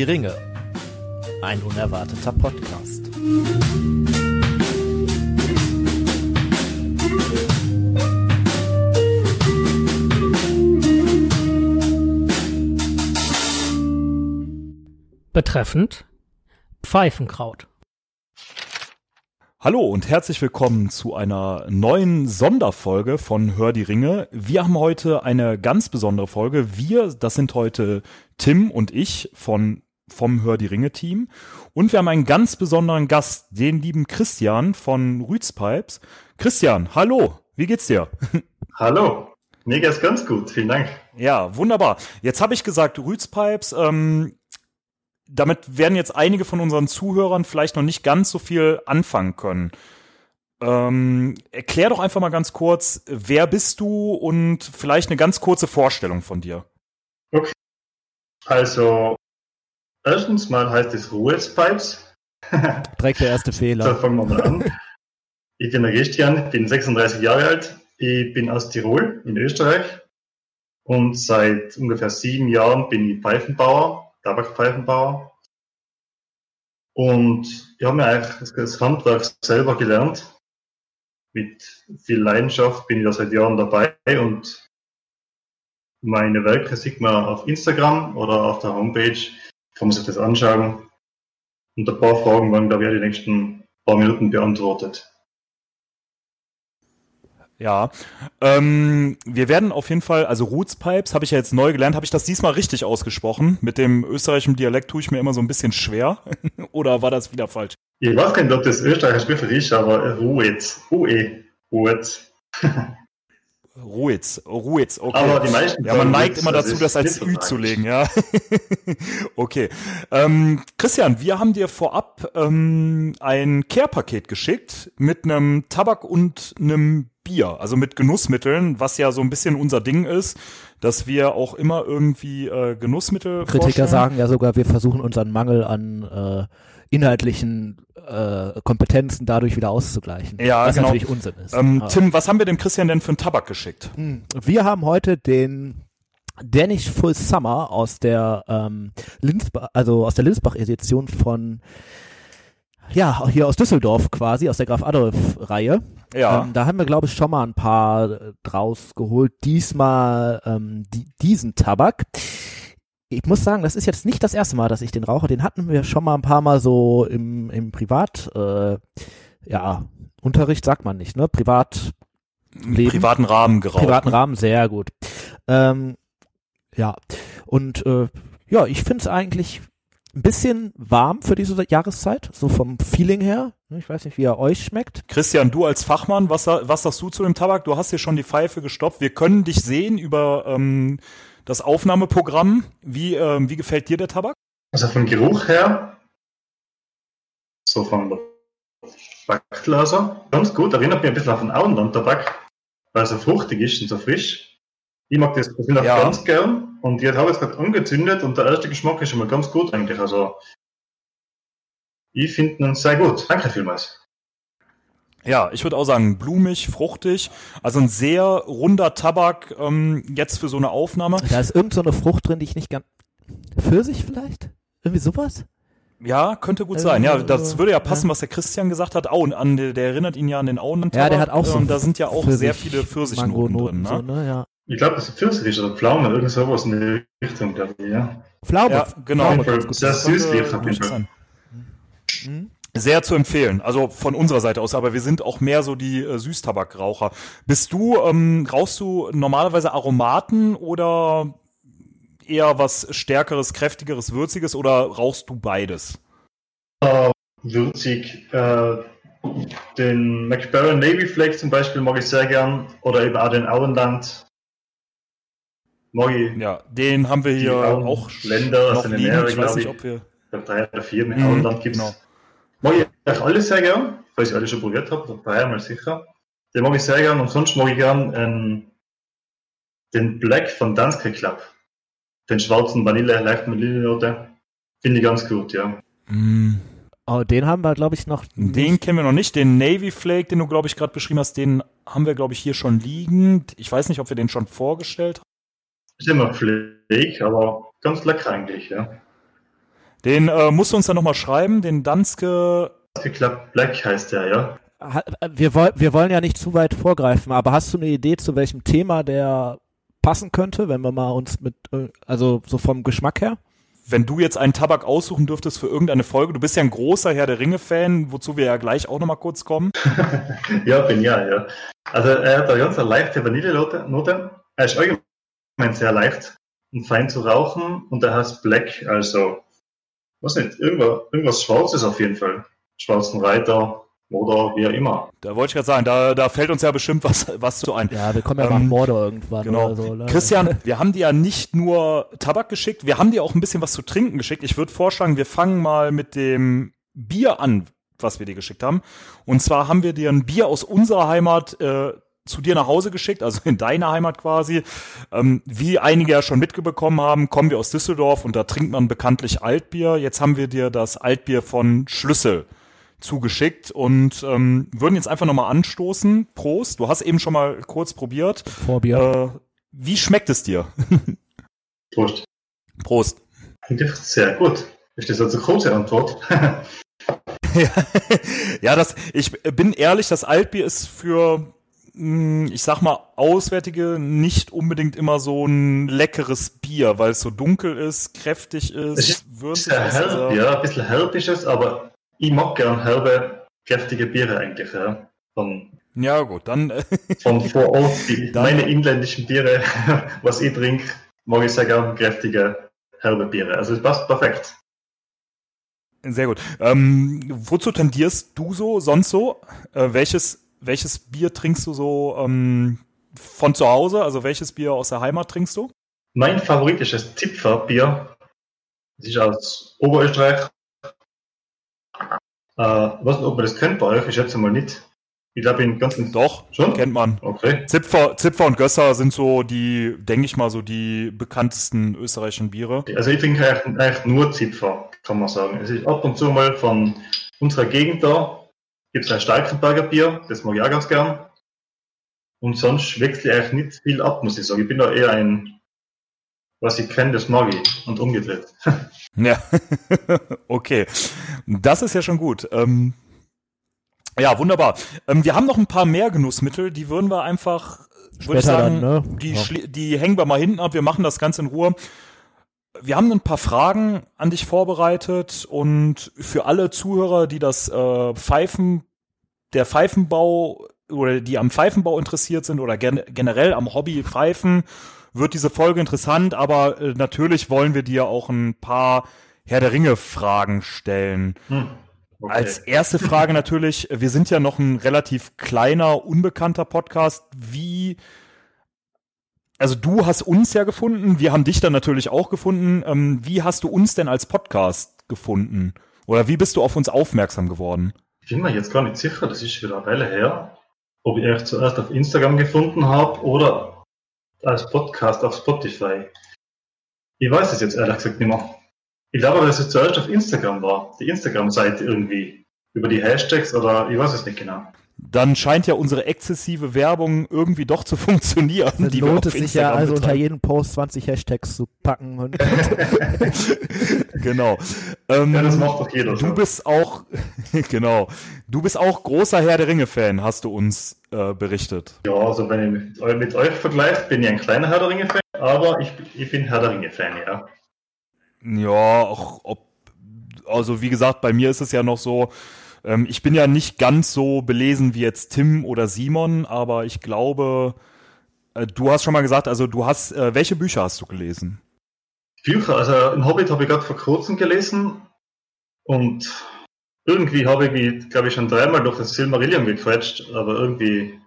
Die Ringe. Ein unerwarteter Podcast. Betreffend Pfeifenkraut. Hallo und herzlich willkommen zu einer neuen Sonderfolge von Hör die Ringe. Wir haben heute eine ganz besondere Folge. Wir, das sind heute Tim und ich von vom Hör die Ringe Team und wir haben einen ganz besonderen Gast, den lieben Christian von Rützpipes. Christian, hallo, wie geht's dir? Hallo, mir geht's ganz gut, vielen Dank. Ja, wunderbar. Jetzt habe ich gesagt, Rützpipes, ähm, damit werden jetzt einige von unseren Zuhörern vielleicht noch nicht ganz so viel anfangen können. Ähm, erklär doch einfach mal ganz kurz, wer bist du und vielleicht eine ganz kurze Vorstellung von dir. Okay. Also, erstens mal heißt es Ruhespipes. Direkt der erste Fehler. So, fangen wir mal an. Ich bin der Christian, bin 36 Jahre alt. Ich bin aus Tirol in Österreich. Und seit ungefähr sieben Jahren bin ich Pfeifenbauer Tabakpfeifenbauer. Und ich habe mir eigentlich das Handwerk selber gelernt. Mit viel Leidenschaft bin ich da seit Jahren dabei und meine Werke sieht man auf Instagram oder auf der Homepage. Kann man sich das anschauen. Und ein paar Fragen werden, glaube ich, die nächsten paar Minuten beantwortet. Ja, ähm, wir werden auf jeden Fall, also Roots Pipes habe ich ja jetzt neu gelernt. Habe ich das diesmal richtig ausgesprochen? Mit dem österreichischen Dialekt tue ich mir immer so ein bisschen schwer. Oder war das wieder falsch? Ich weiß gar nicht, ob das österreichische Begriff ist, aber. Ruhe. Ruhetz. Ruhetz, Ruhetz, okay. Aber die meisten ja, man neigt immer dazu, das als Ü zu legen, ja. okay. Ähm, Christian, wir haben dir vorab ähm, ein Care-Paket geschickt mit einem Tabak und einem Bier, also mit Genussmitteln, was ja so ein bisschen unser Ding ist, dass wir auch immer irgendwie äh, Genussmittel Kritiker vorstellen. sagen ja sogar, wir versuchen unseren Mangel an äh, inhaltlichen äh, Kompetenzen dadurch wieder auszugleichen. Ja, was genau. natürlich Unsinn ist. Ähm, Tim, was haben wir dem Christian denn für einen Tabak geschickt? Hm. Wir haben heute den Danish Full Summer aus der ähm, Linsbach, also aus der Linsbach-Edition von ja, hier aus Düsseldorf quasi, aus der Graf Adolf-Reihe. Ja. Ähm, da haben wir, glaube ich, schon mal ein paar äh, draus geholt. Diesmal ähm, die, diesen Tabak. Ich muss sagen, das ist jetzt nicht das erste Mal, dass ich den rauche. Den hatten wir schon mal ein paar Mal so im, im Privat, äh, ja, Unterricht sagt man nicht, ne? Privat Leben. privaten Rahmen geraucht. privaten ne? Rahmen, sehr gut. Ähm, ja, und äh, ja, ich finde es eigentlich ein bisschen warm für diese Jahreszeit, so vom Feeling her. Ich weiß nicht, wie er euch schmeckt. Christian, du als Fachmann, was, was sagst du zu dem Tabak? Du hast hier schon die Pfeife gestoppt. Wir können dich sehen über ähm, das Aufnahmeprogramm. Wie, ähm, wie gefällt dir der Tabak? Also vom Geruch her, so von der Backglaser, ganz gut. Erinnert mich ein bisschen an den Auenland-Tabak, weil er so fruchtig ist und so frisch. Ich mag das persönlich Ja. ganz gern und ich habe es gerade angezündet und der erste Geschmack ist schon mal ganz gut eigentlich. Also ich finde ihn sehr gut. Danke vielmals. Ja, ich würde auch sagen, blumig, fruchtig. Also ein sehr runder Tabak ähm, jetzt für so eine Aufnahme. Da ist irgend so eine Frucht drin, die ich nicht ganz. Pfirsich vielleicht? Irgendwie sowas? Ja, könnte gut Äh, sein. Ja, das würde ja passen, ja. was der Christian gesagt hat. Auen, an, der der erinnert ihn ja an den Auen. Ja, der hat auch so. Und da sind ja auch Pfirsich- sehr viele Pfirsichnoten drin. Ne? So, ne? Ja. Ich glaube, das ist Pfirsich ist oder Pflaume, irgend sowas in die Richtung, glaube ich, ja. Pflaume. Ja, genau. Pflaume Das süß könnte wird auf jeden Fall. Mhm. Sehr zu empfehlen. Also von unserer Seite aus, aber wir sind auch mehr so die äh, Süßtabakraucher. Bist du, ähm, rauchst du normalerweise Aromaten oder eher was Stärkeres, Kräftigeres, Würziges oder rauchst du beides? würzig. Äh, den McBaron Navy Flake zum Beispiel mag ich sehr gern. Oder eben auch den Auenland. Mag ich. Ja, den haben wir hier auch Länder, noch eine liegen. Ich weiß nicht, ich. ob wir... Ich glaube, drei oder vier mit Mhm, Auenland gibt es. genau. Mag ich eigentlich alle sehr gern, weil ich alle schon probiert habe. Oder dreimal sicher. Den mag ich sehr gern. Und sonst mag ich gern ähm, den Black von Danske Club. Den schwarzen Vanille, leichten Vanillenote. Finde ich ganz gut, ja. Mm, Oh, den haben wir, glaube ich, noch. Den kennen wir noch nicht. Den Navy Flake, den du, glaube ich, gerade beschrieben hast, den haben wir, glaube ich, hier schon liegen. Ich weiß nicht, ob wir den schon vorgestellt haben. Ist immer Flake, aber ganz lecker eigentlich, ja. Den äh, musst du uns dann nochmal schreiben, den Danske. Club Black heißt der, ja. Ha- Wir, woll, wir wollen ja nicht zu weit vorgreifen, aber hast du eine Idee, zu welchem Thema der passen könnte, wenn wir mal uns mit, äh, also so vom Geschmack her? Wenn du jetzt einen Tabak aussuchen dürftest für irgendeine Folge, du bist ja ein großer Herr der Ringe-Fan, wozu wir ja gleich auch nochmal kurz kommen. Ja, bin ja, ja. Also er hat eine ganz eine leichte Vanillenote. Note. Er ist allgemein sehr leicht und fein zu rauchen und er heißt Black, also was nicht, irgendwas, irgendwas Schwarzes auf jeden Fall. Schwarzen Reiter oder wie auch immer. Da wollte ich gerade sagen, da, da fällt uns ja bestimmt was, was zu ein. Ja, wir kommen ja Ähm, nach Mordor irgendwann Genau. oder so. ne? Christian, wir haben dir ja nicht nur Tabak geschickt, wir haben dir auch ein bisschen was zu trinken geschickt. Ich würde vorschlagen, wir fangen mal mit dem Bier an, was wir dir geschickt haben. Und zwar haben wir dir ein Bier aus unserer Heimat äh, zu dir nach Hause geschickt, also in deine Heimat quasi. Ähm, wie einige ja schon mitbekommen haben, kommen wir aus Düsseldorf und da trinkt man bekanntlich Altbier. Jetzt haben wir dir das Altbier von Schlüssel zugeschickt und ähm, würden jetzt einfach nochmal anstoßen. Prost, du hast eben schon mal kurz probiert. Vorbier. Äh, wie schmeckt es dir? Prost. Prost. Eigentlich sehr gut. Ist das jetzt eine kurze Antwort? ja, das, ich bin ehrlich, das Altbier ist für, ich sag mal, Auswärtige nicht unbedingt immer so ein leckeres Bier, weil es so dunkel ist, kräftig ist, ist würzig ist. herb, ja, ein bisschen herb ist es, aber ich mag gern herbe, kräftige Biere eigentlich, ja. Von, ja, gut, dann, äh, von vor Ort, die, Dann- meine inländischen Biere, was ich trinke, mag ich sehr gern kräftige, herbe Biere. Also es passt perfekt. sehr gut. Ähm, wozu tendierst du so, sonst so? Äh, welches, welches Bier trinkst du so ähm, von zu Hause? Also welches Bier aus der Heimat trinkst du? Mein Favorit ist das Zipfer-Bier. Das ist aus Oberösterreich. Äh, weiß nicht, ob man das kennt bei euch, ich schätze mal nicht. Ich glaube, in ganzen... Doch, Schon? kennt man. Okay. Zipfer, Zipfer und Gösser sind so die, denke ich mal, so die bekanntesten österreichischen Biere. Also ich trinke eigentlich, eigentlich nur Zipfer, kann man sagen. Es ist ab und zu mal von unserer Gegend da, gibt es ein Starkenberger Bier, das mag ich auch ganz gern. Und sonst wechsle ich eigentlich nicht viel ab, muss ich sagen. Ich bin da eher ein, was ich kenne, das mag ich und umgedreht. Ja, okay. Das ist ja schon gut. Ähm, ja, wunderbar. Ähm, wir haben noch ein paar mehr Genussmittel, die würden wir einfach, würde ich Später sagen, dann, ne? die, Ja. die hängen wir mal hinten ab. Wir machen das Ganze in Ruhe. Wir haben ein paar Fragen an dich vorbereitet und für alle Zuhörer, die das äh, Pfeifen, der Pfeifenbau oder die am Pfeifenbau interessiert sind oder gen generell am Hobby Pfeifen, wird diese Folge interessant, aber äh, natürlich wollen wir dir auch ein paar Herr der Ringe Fragen stellen. Hm. Okay. Als erste Frage natürlich, wir sind ja noch ein relativ kleiner, unbekannter Podcast. Wie, also du hast uns ja gefunden, wir haben dich dann natürlich auch gefunden. Ähm, wie hast du uns denn als Podcast gefunden? Oder wie bist du auf uns aufmerksam geworden? Ich bin mir jetzt gar nicht sicher, das ist wieder eine Weile her, ob ich euch zuerst auf Instagram gefunden habe oder als Podcast auf Spotify. Ich weiß es jetzt ehrlich gesagt nicht mehr. Ich glaube aber, dass es zuerst auf Instagram war, die Instagram-Seite irgendwie, über die Hashtags oder ich weiß es nicht genau. Dann scheint ja unsere exzessive Werbung irgendwie doch zu funktionieren. Dann die lohnt es sich ja also unter jedem Post 20 Hashtags zu packen. Und genau. Ähm, Ja, das macht doch jeder Du bist auch, genau, du bist auch großer Herr der Ringe-Fan, hast du uns äh, berichtet. Ja, also wenn ich mit, mit euch vergleiche, bin ich ein kleiner Herr der Ringe-Fan, aber ich, ich bin Herr der Ringe-Fan, ja. Ja, auch ob, also wie gesagt, bei mir ist es ja noch so, ähm, ich bin ja nicht ganz so belesen wie jetzt Tim oder Simon, aber ich glaube, äh, du hast schon mal gesagt, also du hast, äh, welche Bücher hast du gelesen? Bücher, also ein Hobbit habe ich gerade vor kurzem gelesen und irgendwie habe ich mich, glaube ich, schon dreimal durch das Silmarillion gequetscht, aber irgendwie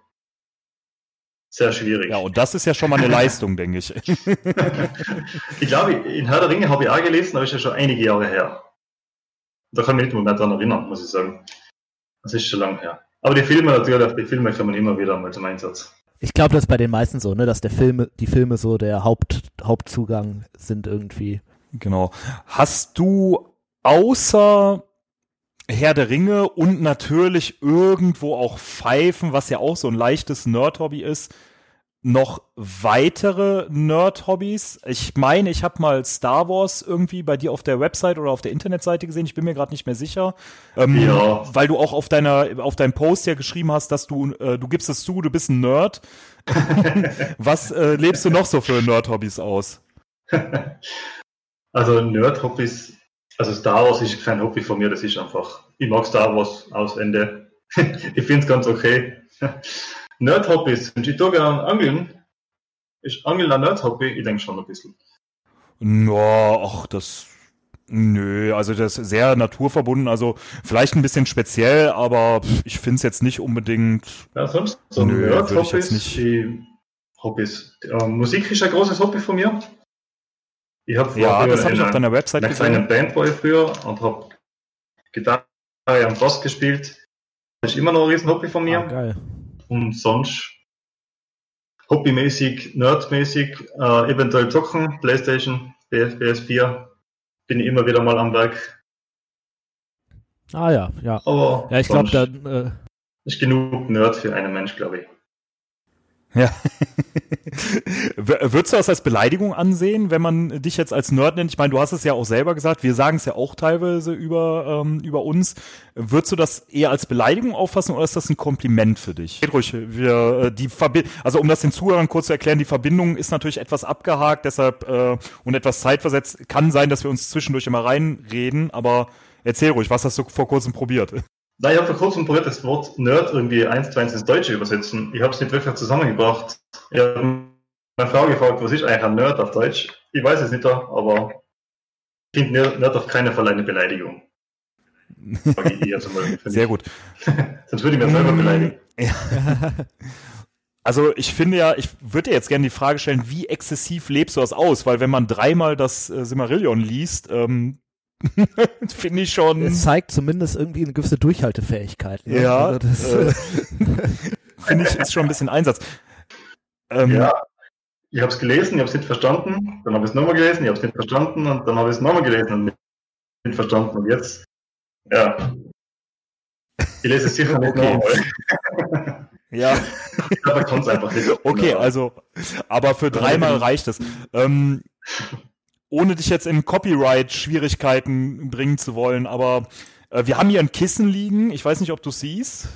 sehr schwierig. Ja, und das ist ja schon mal eine Leistung, denke ich. ich glaube, in Herr der Ringe habe ich auch gelesen, aber ist ja schon einige Jahre her. Da kann ich mich nicht mehr dran erinnern, muss ich sagen. Das ist schon lange her. Aber die Filme natürlich, die Filme kommen immer wieder mal zum Einsatz. ich glaube, das ist bei den meisten so, ne, dass der Filme, die Filme so der Haupt, Hauptzugang sind irgendwie. Genau. Hast du außer Herr der Ringe und natürlich irgendwo auch Pfeifen, was ja auch so ein leichtes Nerd-Hobby ist, noch weitere Nerd-Hobbys? Ich meine, ich habe mal Star Wars irgendwie bei dir auf der Website oder auf der Internetseite gesehen. Ich bin mir gerade nicht mehr sicher. Ähm, Ja. Weil du auch auf deiner, auf deinem Post ja geschrieben hast, dass du, äh, du gibst es zu, du bist ein Nerd. Was äh, lebst du noch so für Nerd-Hobbys aus? Also Nerd-Hobbys, also Star Wars ist kein Hobby von mir, das ist einfach, ich mag Star Wars aus Ende. ich finde es ganz okay. Nerd-Hobbys, und ich tue gerne Angeln. Ist Angeln ein Nerd-Hobby? Ich denke schon ein bisschen. Ja, ach, das. Nö, also das ist sehr naturverbunden, also vielleicht ein bisschen speziell, aber ich finde es jetzt nicht unbedingt. Ja, sonst so Nö, ich Nerd-Hobbys, nicht- die Hobbys. Äh, Musik ist ein großes Hobby von mir. Ich habe Ja, das habe ich auf deiner Website gesehen. Band war ich früher und habe Gitarre am Bass gespielt. Das ist immer noch ein riesen Hobby von mir. Ah, geil. Und sonst hobbymäßig, nerdmäßig, äh, eventuell zocken, Playstation, PS, PS4, bin ich immer wieder mal am Werk. Ah ja, ja. Aber Ja, ich glaube, dann äh, ist genug Nerd für einen Mensch, glaube ich. Ja. Würdest du das als Beleidigung ansehen, wenn man dich jetzt als Nerd nennt? Ich meine, du hast es ja auch selber gesagt, wir sagen es ja auch teilweise über, ähm, über uns. Würdest du das eher als Beleidigung auffassen oder ist das ein Kompliment für dich? Geht ruhig, wir, äh, die Verbi also um das den Zuhörern kurz zu erklären, die Verbindung ist natürlich etwas abgehakt, deshalb äh, und etwas zeitversetzt. Kann sein, dass wir uns zwischendurch immer reinreden, aber erzähl ruhig, was hast du vor kurzem probiert? Na, ich habe vor kurzem probiert, das Wort Nerd irgendwie eins zu eins ins Deutsche übersetzen. Ich habe es nicht wirklich zusammengebracht. Ich habe meine Frau gefragt, was ist eigentlich ein Nerd auf Deutsch? Ich weiß es nicht, aber ich finde Nerd auf keinen Fall eine Beleidigung. Jetzt mal. Sehr ich. gut. Sonst würde ich mir selber Mm. beleidigen. Also ich finde ja, ich würde dir jetzt gerne die Frage stellen, wie exzessiv lebst du das aus? Weil wenn man dreimal das äh, Simmerillion liest, ähm, finde ich schon. es zeigt zumindest irgendwie eine gewisse Durchhaltefähigkeit. Ne? Ja, Also das, äh, finde ich, ist schon ein bisschen Einsatz. Ähm, Ja, ich habe es gelesen, ich habe es nicht verstanden, dann habe ich es nochmal gelesen, ich habe es nicht verstanden und dann habe ich es nochmal gelesen und nicht verstanden. Und jetzt, ja, ich lese es sicher nicht Okay. nochmal. ja. Aber kann es einfach nicht. Okay, Ja. also, aber für dreimal reicht es. Ähm, ohne dich jetzt in Copyright-Schwierigkeiten bringen zu wollen, aber äh, wir haben hier ein Kissen liegen. Ich weiß nicht, ob du siehst.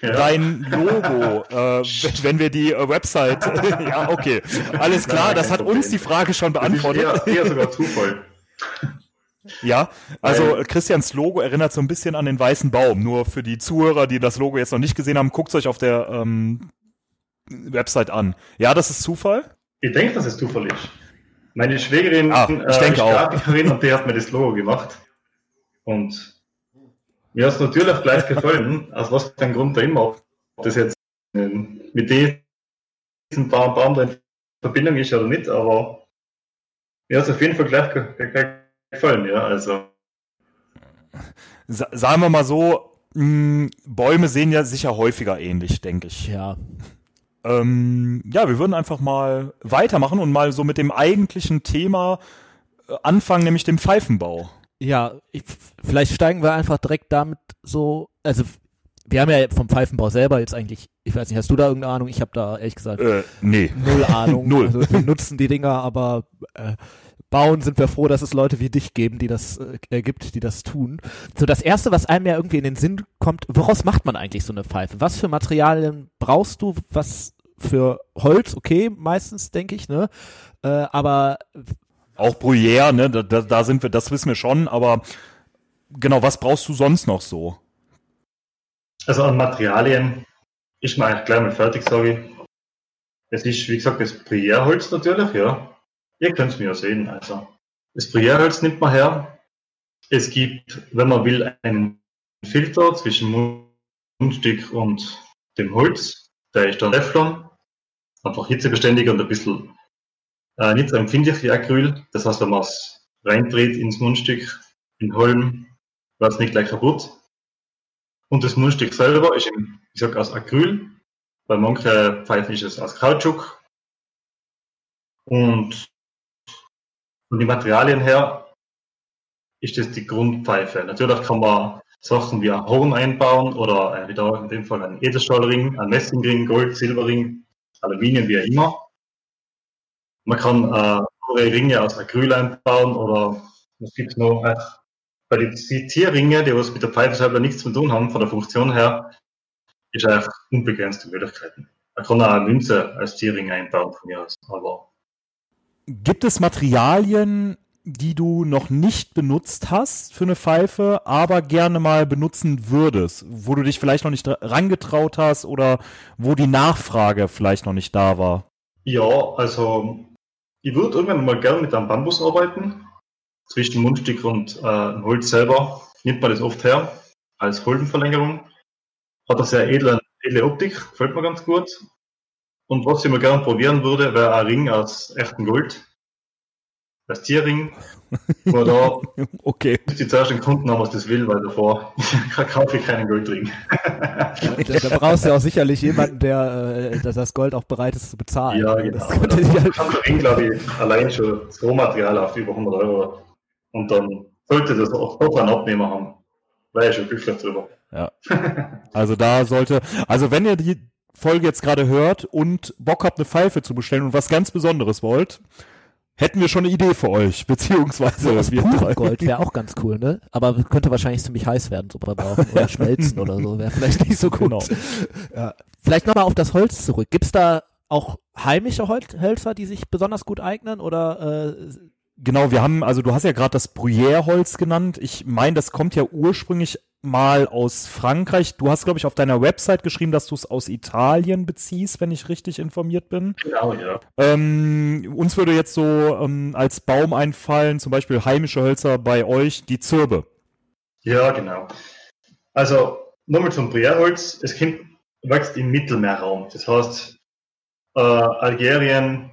Ja. Dein Logo, äh, wenn- wir die äh, Website, ja, okay, alles klar, Nein, das hat Problem. uns die Frage schon Das beantwortet. eher, eher sogar Zufall. Ja, also Weil- Christians Logo erinnert so ein bisschen an den weißen Baum. Nur für die Zuhörer, die das Logo jetzt noch nicht gesehen haben, guckt euch auf der ähm, Website an. Ja, das ist Zufall. Ich denke, dass es Zufall ist. Meine Schwägerin Ah, ich äh, denke ist auch. Grafikerin und die hat mir das Logo gemacht. Und mir hat es natürlich gleich gefallen, aus was für einem Grund da immer, ob das jetzt ähm, mit diesem Baum, Baum da in Verbindung ist oder nicht, aber mir hat es auf jeden Fall gleich, gleich gefallen, ja, also. Sa sagen wir mal so, mh, Bäume sehen ja sicher häufiger ähnlich, denke ich. ja. Ähm, ja, wir würden einfach mal weitermachen und mal so mit dem eigentlichen Thema äh, anfangen, nämlich dem Pfeifenbau. Ja, ich, vielleicht steigen wir einfach direkt damit so, also wir haben ja vom Pfeifenbau selber jetzt eigentlich, ich weiß nicht, hast du da irgendeine Ahnung? Ich habe da ehrlich gesagt Äh, nee. null Ahnung. Null. Also wir nutzen die Dinger, aber äh, bauen sind wir froh, dass es Leute wie dich geben, die das äh, gibt, die das tun. So das erste, was einem ja irgendwie in den Sinn kommt, woraus macht man eigentlich so eine Pfeife? Was für Materialien brauchst du? Was für Holz? Okay, meistens denke ich, ne? Äh, aber Auch Bruyère, ne, da, da, da sind wir, das wissen wir schon, aber genau, was brauchst du sonst noch so? Also an Materialien ist man eigentlich gleich mal fertig, sage ich. Es ist, wie gesagt, das Bruyère-Holz natürlich, ja. Ihr könnt mir ja sehen. Also, das Bruyère-Holz nimmt man her. Es gibt, wenn man will, einen Filter zwischen Mundstück und dem Holz. Der ist dann Teflon. Einfach hitzebeständig und ein bisschen äh, nicht so empfindlich wie Acryl. Das heißt, wenn man es reindreht ins Mundstück, in Holm, wird es nicht gleich kaputt. Und das Mundstück selber ist, im, ich sag, aus Acryl. Bei manchen Pfeifen ist es aus Kautschuk. Und von den Materialien her ist das die Grundpfeife. Natürlich kann man Sachen wie ein Horn einbauen oder äh, wieder in dem Fall ein Edelstahlring, ein Messingring, Gold, Silberring, Aluminium, wie auch immer. Man kann äh, Ringe aus Acryl bauen oder was gibt noch? Äh, bei den Tierringe, die was mit der Pfeife selber nichts zu tun haben, von der Funktion her, ist eigentlich unbegrenzte Möglichkeiten. Man kann auch eine Münze als Tierring einbauen von mir aus. Aber Gibt es Materialien, die du noch nicht benutzt hast für eine Pfeife, aber gerne mal benutzen würdest, wo du dich vielleicht noch nicht rangetraut hast oder wo die Nachfrage vielleicht noch nicht da war? Ja, also ich würde irgendwann mal gerne mit einem Bambus arbeiten. Zwischen Mundstück und äh, Holz selber nimmt man das oft her als Holdenverlängerung. Hat eine sehr edle, edle Optik, gefällt mir ganz gut. Und was ich mir gerne probieren würde, wäre ein Ring aus echtem Gold. Das Tierring. Oder okay. die zuerst den Kunden haben, was das will, weil davor kaufe ich keinen Goldring. da, da brauchst du ja auch sicherlich jemanden, der äh, das Gold auch bereit ist zu bezahlen. Ja, genau. Das könnte ja der Ring, glaube ich, allein schon das Rohmaterial auf über 100 Euro. Und dann sollte das auch doch einen Abnehmer haben. Wäre ich schon glücklich drüber. Ja. Also da sollte, also wenn ihr die Folge jetzt gerade hört und Bock habt, eine Pfeife zu bestellen und was ganz Besonderes wollt, hätten wir schon eine Idee für euch, beziehungsweise das Gold wäre auch ganz cool, ne? Aber könnte wahrscheinlich ziemlich heiß werden, so beim Rauchen oder schmelzen oder so, wäre vielleicht nicht so gut. Genau. Ja. Vielleicht nochmal auf das Holz zurück. Gibt's da auch heimische Hölzer, die sich besonders gut eignen oder äh, Genau, wir haben, also du hast ja gerade das Bruyère-Holz genannt. Ich meine, das kommt ja ursprünglich mal aus Frankreich. Du hast, glaube ich, auf deiner Website geschrieben, dass du es aus Italien beziehst, wenn ich richtig informiert bin. Genau, ja. Ähm, uns würde jetzt so ähm, als Baum einfallen, zum Beispiel heimische Hölzer bei euch, die Zirbe. Ja, genau. Also nochmal zum Bruyère-Holz. Es kommt, wächst im Mittelmeerraum. Das heißt, äh, Algerien,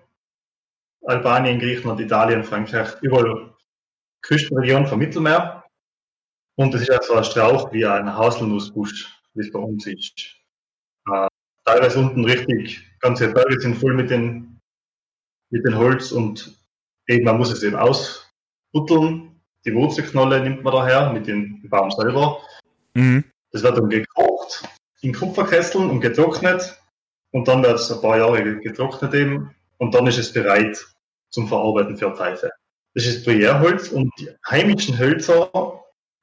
Albanien, Griechenland, Italien, Frankreich, überall Küstenregion vom Mittelmeer. Und es ist auch so ein Strauch wie ein Haselnussbusch, wie es bei uns ist. Äh, teilweise unten richtig, ganze Berge sind voll mit den, mit den Holz und eben, man muss es eben ausbutteln. Die Wurzelknolle nimmt man daher mit dem Baum selber. Mhm. Das wird dann gekocht in Kupferkesseln und getrocknet. Und dann wird es ein paar Jahre getrocknet eben und dann ist es bereit zum Verarbeiten für Pfeife. Das ist Bruyère-Holz und die heimischen Hölzer,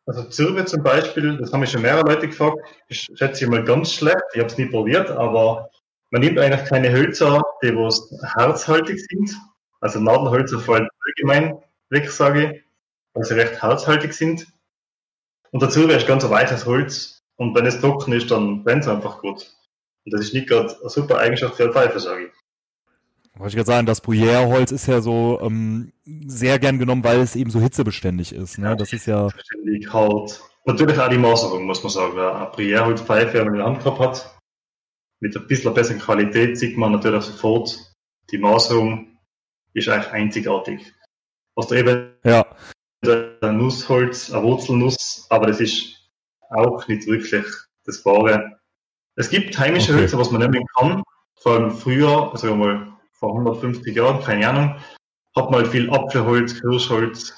also Zirbe zum Beispiel, das haben mich schon mehrere Leute gefragt, ich schätze ich mal ganz schlecht, ich habe es nie probiert, aber man nimmt eigentlich keine Hölzer, die was herzhaltig sind, also Nadelhölzer fallen allgemein weg, sage ich, weil sie recht herzhaltig sind. Und der Zirbe ist ganz ein weiches Holz und wenn es trocken ist, dann brennt es einfach gut. Und das ist nicht gerade eine super Eigenschaft für eine Pfeife, sage ich. Wollte ich gerade sagen, das Bruyère-Holz ist ja so ähm, sehr gern genommen, weil es eben so hitzebeständig ist. Ne? Das ist ja. Beständig, halt. Natürlich auch die Maserung, muss man sagen. Wer eine Bruyère-Holzpfeife, wenn man in der Hand gehabt hat, mit ein bisschen besseren Qualität sieht man natürlich sofort, die Maserung ist eigentlich einzigartig. Was da eben ja. ein Nussholz, eine Wurzelnuss, aber das ist auch nicht wirklich das Wahre. Es gibt heimische okay. Hölzer, was man nehmen kann, vor allem früher, also mal vor 150 Jahren, keine Ahnung, hat mal viel Apfelholz, Kirschholz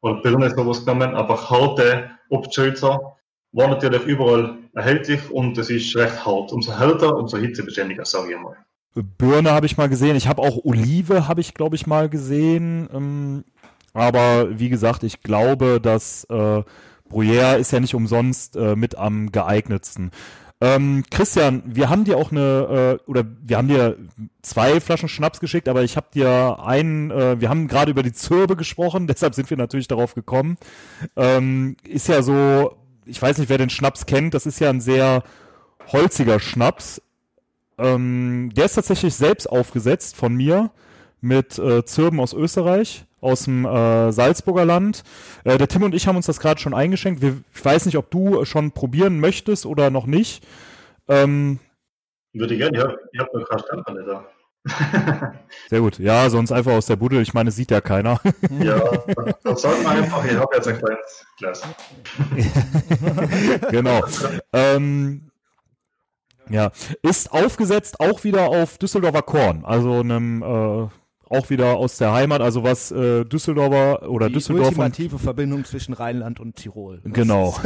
oder Birne sowas genommen, aber harte Obsthölzer war natürlich überall erhältlich und es ist recht hart. Umso härter, umso hitzebeständiger, sage ich mal. Birne habe ich mal gesehen. Ich habe auch Olive, habe ich glaube ich mal gesehen. Ähm, aber wie gesagt, ich glaube, dass äh, Bruyère ist ja nicht umsonst äh, mit am geeignetsten. Ähm, Christian, wir haben dir auch eine, äh, oder wir haben dir zwei Flaschen Schnaps geschickt, aber ich habe dir einen, äh, wir haben gerade über die Zirbe gesprochen, deshalb sind wir natürlich darauf gekommen. Ähm, ist ja so, ich weiß nicht, wer den Schnaps kennt, das ist ja ein sehr holziger Schnaps. Ähm, der ist tatsächlich selbst aufgesetzt von mir mit äh, Zirben aus Österreich aus dem äh, Salzburger Land. Äh, der Tim und ich haben uns das gerade schon eingeschenkt. Wir, ich weiß nicht, ob du schon probieren möchtest oder noch nicht. Ähm, Würde ich gerne, ich habe hab noch keine Stammbälle da. Sehr gut. Ja, sonst einfach aus der Buddel. Ich meine, sieht ja keiner. ja, dann sagen wir einfach, ich habe jetzt ein kleines Glas. genau. ähm, ja, ist aufgesetzt auch wieder auf Düsseldorfer Korn, also einem äh, auch wieder aus der Heimat, also was äh, Düsseldorfer oder Die Düsseldorf. Die ultimative Verbindung zwischen Rheinland und Tirol. Genau.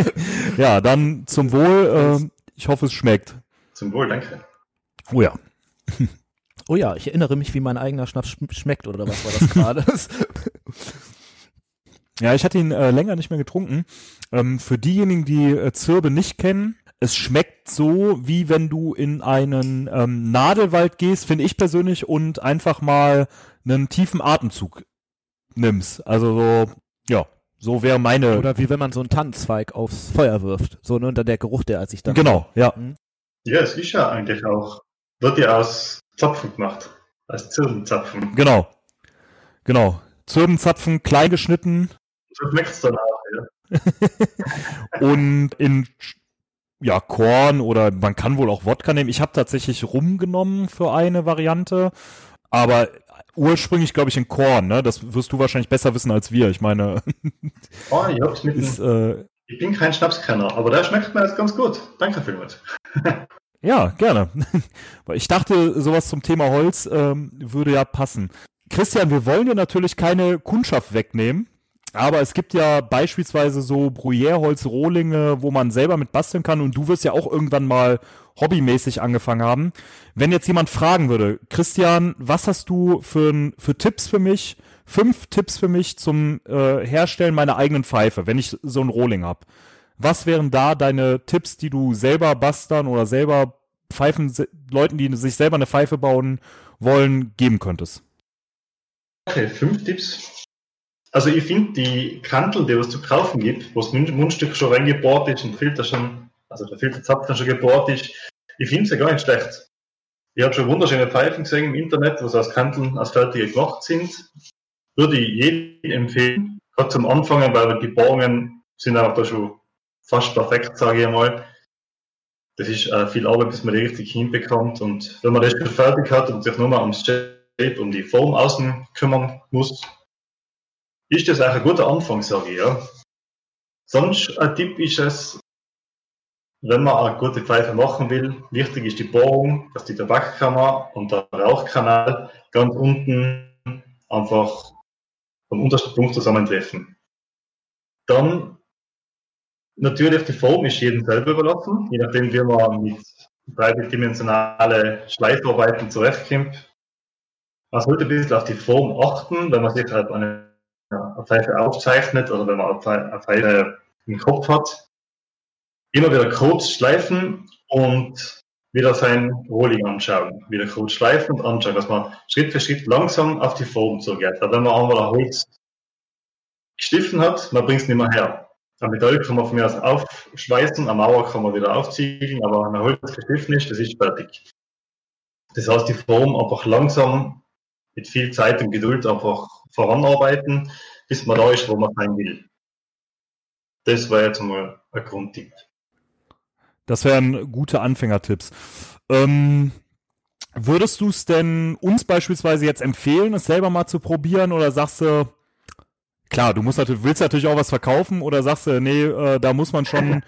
ja, dann zum Wohl. Äh, ich hoffe, es schmeckt. Zum Wohl, danke. Oh ja. Oh ja, ich erinnere mich, wie mein eigener Schnaps schm schmeckt, oder was war das gerade? Ja, ich hatte ihn äh, länger nicht mehr getrunken. Ähm, für diejenigen, die äh, Zirbe nicht kennen, es schmeckt so, wie wenn du in einen ähm, Nadelwald gehst, finde ich persönlich, und einfach mal einen tiefen Atemzug nimmst. Also so, ja, so wäre meine. oder wie wenn man so einen Tannenzweig aufs Feuer wirft. So, ne, und dann der Geruch, der als ich dann. Genau, ja. Ja, es ist ja eigentlich auch, wird ja aus Zapfen gemacht. Als Zirnenzapfen. Genau. Genau. Zirbenzapfen, klein geschnitten So schmeckt es dann auch, ja. und in ja, Korn oder man kann wohl auch Wodka nehmen. Ich habe tatsächlich Rum genommen für eine Variante, aber ursprünglich glaube ich in Korn, ne? Das wirst du wahrscheinlich besser wissen als wir. Ich meine, Oh, ich hab's mit ist äh, ich bin kein Schnapskenner, aber der schmeckt mir jetzt ganz gut. Danke vielmals. Ja, gerne. Weil ich dachte, sowas zum Thema Holz ähm, würde ja passen. Christian, wir wollen dir natürlich keine Kundschaft wegnehmen, aber es gibt ja beispielsweise so Bruyère-Holz-Rohlinge, wo man selber mit basteln kann und du wirst ja auch irgendwann mal hobbymäßig angefangen haben. Wenn jetzt jemand fragen würde, Christian, was hast du für, für Tipps für mich? Fünf Tipps für mich zum äh, Herstellen meiner eigenen Pfeife, wenn ich so ein Rohling hab. Was wären da deine Tipps, die du selber bastern oder selber Pfeifen, Leuten, die sich selber eine Pfeife bauen wollen, geben könntest? Okay, fünf Tipps. Also ich finde die Kantel, die es zu kaufen gibt, wo das Mund- Mundstück schon reingebohrt ist und Filter schon, also der Filterzapfen schon gebohrt ist, ich finde sie gar nicht schlecht. Ich habe schon wunderschöne Pfeifen gesehen im Internet, sie aus Kanteln, aus fertige gemacht sind. Würde ich jedem empfehlen, gerade zum Anfangen, weil die Bohrungen sind auch da schon fast perfekt, sage ich einmal. Das ist äh, viel Arbeit, bis man die richtig hinbekommt. Und wenn man das schon fertig hat und sich nur mal ums Shape, um die Form außen kümmern muss, ist das eigentlich ein guter Anfang, sage ich. Ja. Sonst ein Tipp ist es, wenn man eine gute Pfeife machen will, wichtig ist die Bohrung, dass die Tabakkammer und der Rauchkanal ganz unten einfach vom untersten Punkt zusammentreffen. Dann natürlich die Form ist jedem selber überlassen, je nachdem wie man mit dreidimensionale Schleifarbeiten zurechtkommt. Man sollte ein bisschen auf die Form achten, wenn man sich halt eine, eine Pfeife aufzeichnet oder wenn man eine Pfeife- eine Pfeife im Kopf hat. Immer wieder kurz schleifen und wieder sein Rohling anschauen. Wieder kurz schleifen und anschauen, dass man Schritt für Schritt langsam auf die Form zugeht. Weil wenn man einmal ein Holz gestiffen hat, man bringt es nicht mehr her. Ein Metall kann man von mir aus aufschweißen, eine Mauer kann man wieder aufziegeln, aber wenn ein Holz gestiffen ist, das ist fertig. Das heißt, die Form einfach langsam mit viel Zeit und Geduld einfach voranarbeiten, bis man da ist, wo man sein will. Das war jetzt mal ein Grundtipp. Das wären gute Anfängertipps. Ähm, würdest du es denn uns beispielsweise jetzt empfehlen, es selber mal zu probieren oder sagst du, klar, du musst natürlich, willst natürlich auch was verkaufen oder sagst du, nee, äh, da muss man schon,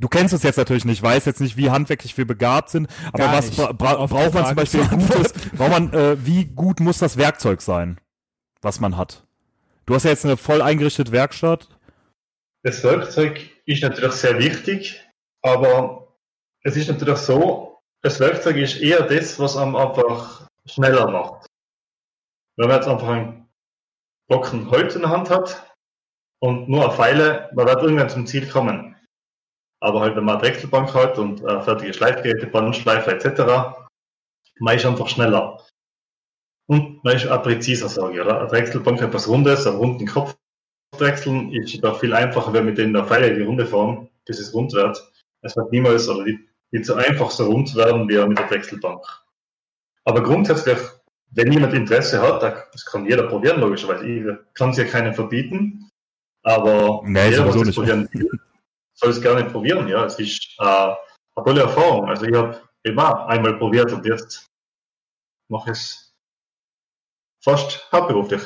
du kennst es jetzt natürlich nicht, weißt jetzt nicht, wie handwerklich wir begabt sind, aber Gar was bra bra braucht man zum Beispiel gutes, braucht man, äh, wie gut muss das Werkzeug sein, was man hat? Du hast ja jetzt eine voll eingerichtete Werkstatt. Das Werkzeug ist natürlich sehr wichtig, aber es ist natürlich so, das Werkzeug ist eher das, was einem einfach schneller macht. Wenn man jetzt einfach einen Blocken Holz in der Hand hat und nur eine Pfeile, man wird irgendwann zum Ziel kommen. Aber halt, wenn man eine Drechselbank hat und äh, fertige Schleifgeräte, Bandschleifer etc., man ist einfach schneller. Und man ist auch präziser, sage ich. Oder? Eine Drechselbank hat etwas Rundes, einen runden Kopf wechseln ist doch viel einfacher, wenn mit denen der Pfeile die Runde fahren, bis es rund wird. Es wird niemals oder nicht, nicht so einfach so rund werden wie mit der Wechselbank. Aber grundsätzlich, wenn jemand Interesse hat, da- das kann jeder probieren, logischerweise. Ich kann es ja keinen verbieten. Aber Nee, jeder, was nicht. probieren will, soll es gerne probieren. Ja, es ist äh, eine tolle Erfahrung. Also ich habe immer einmal probiert und jetzt mache ich es fast hauptberuflich.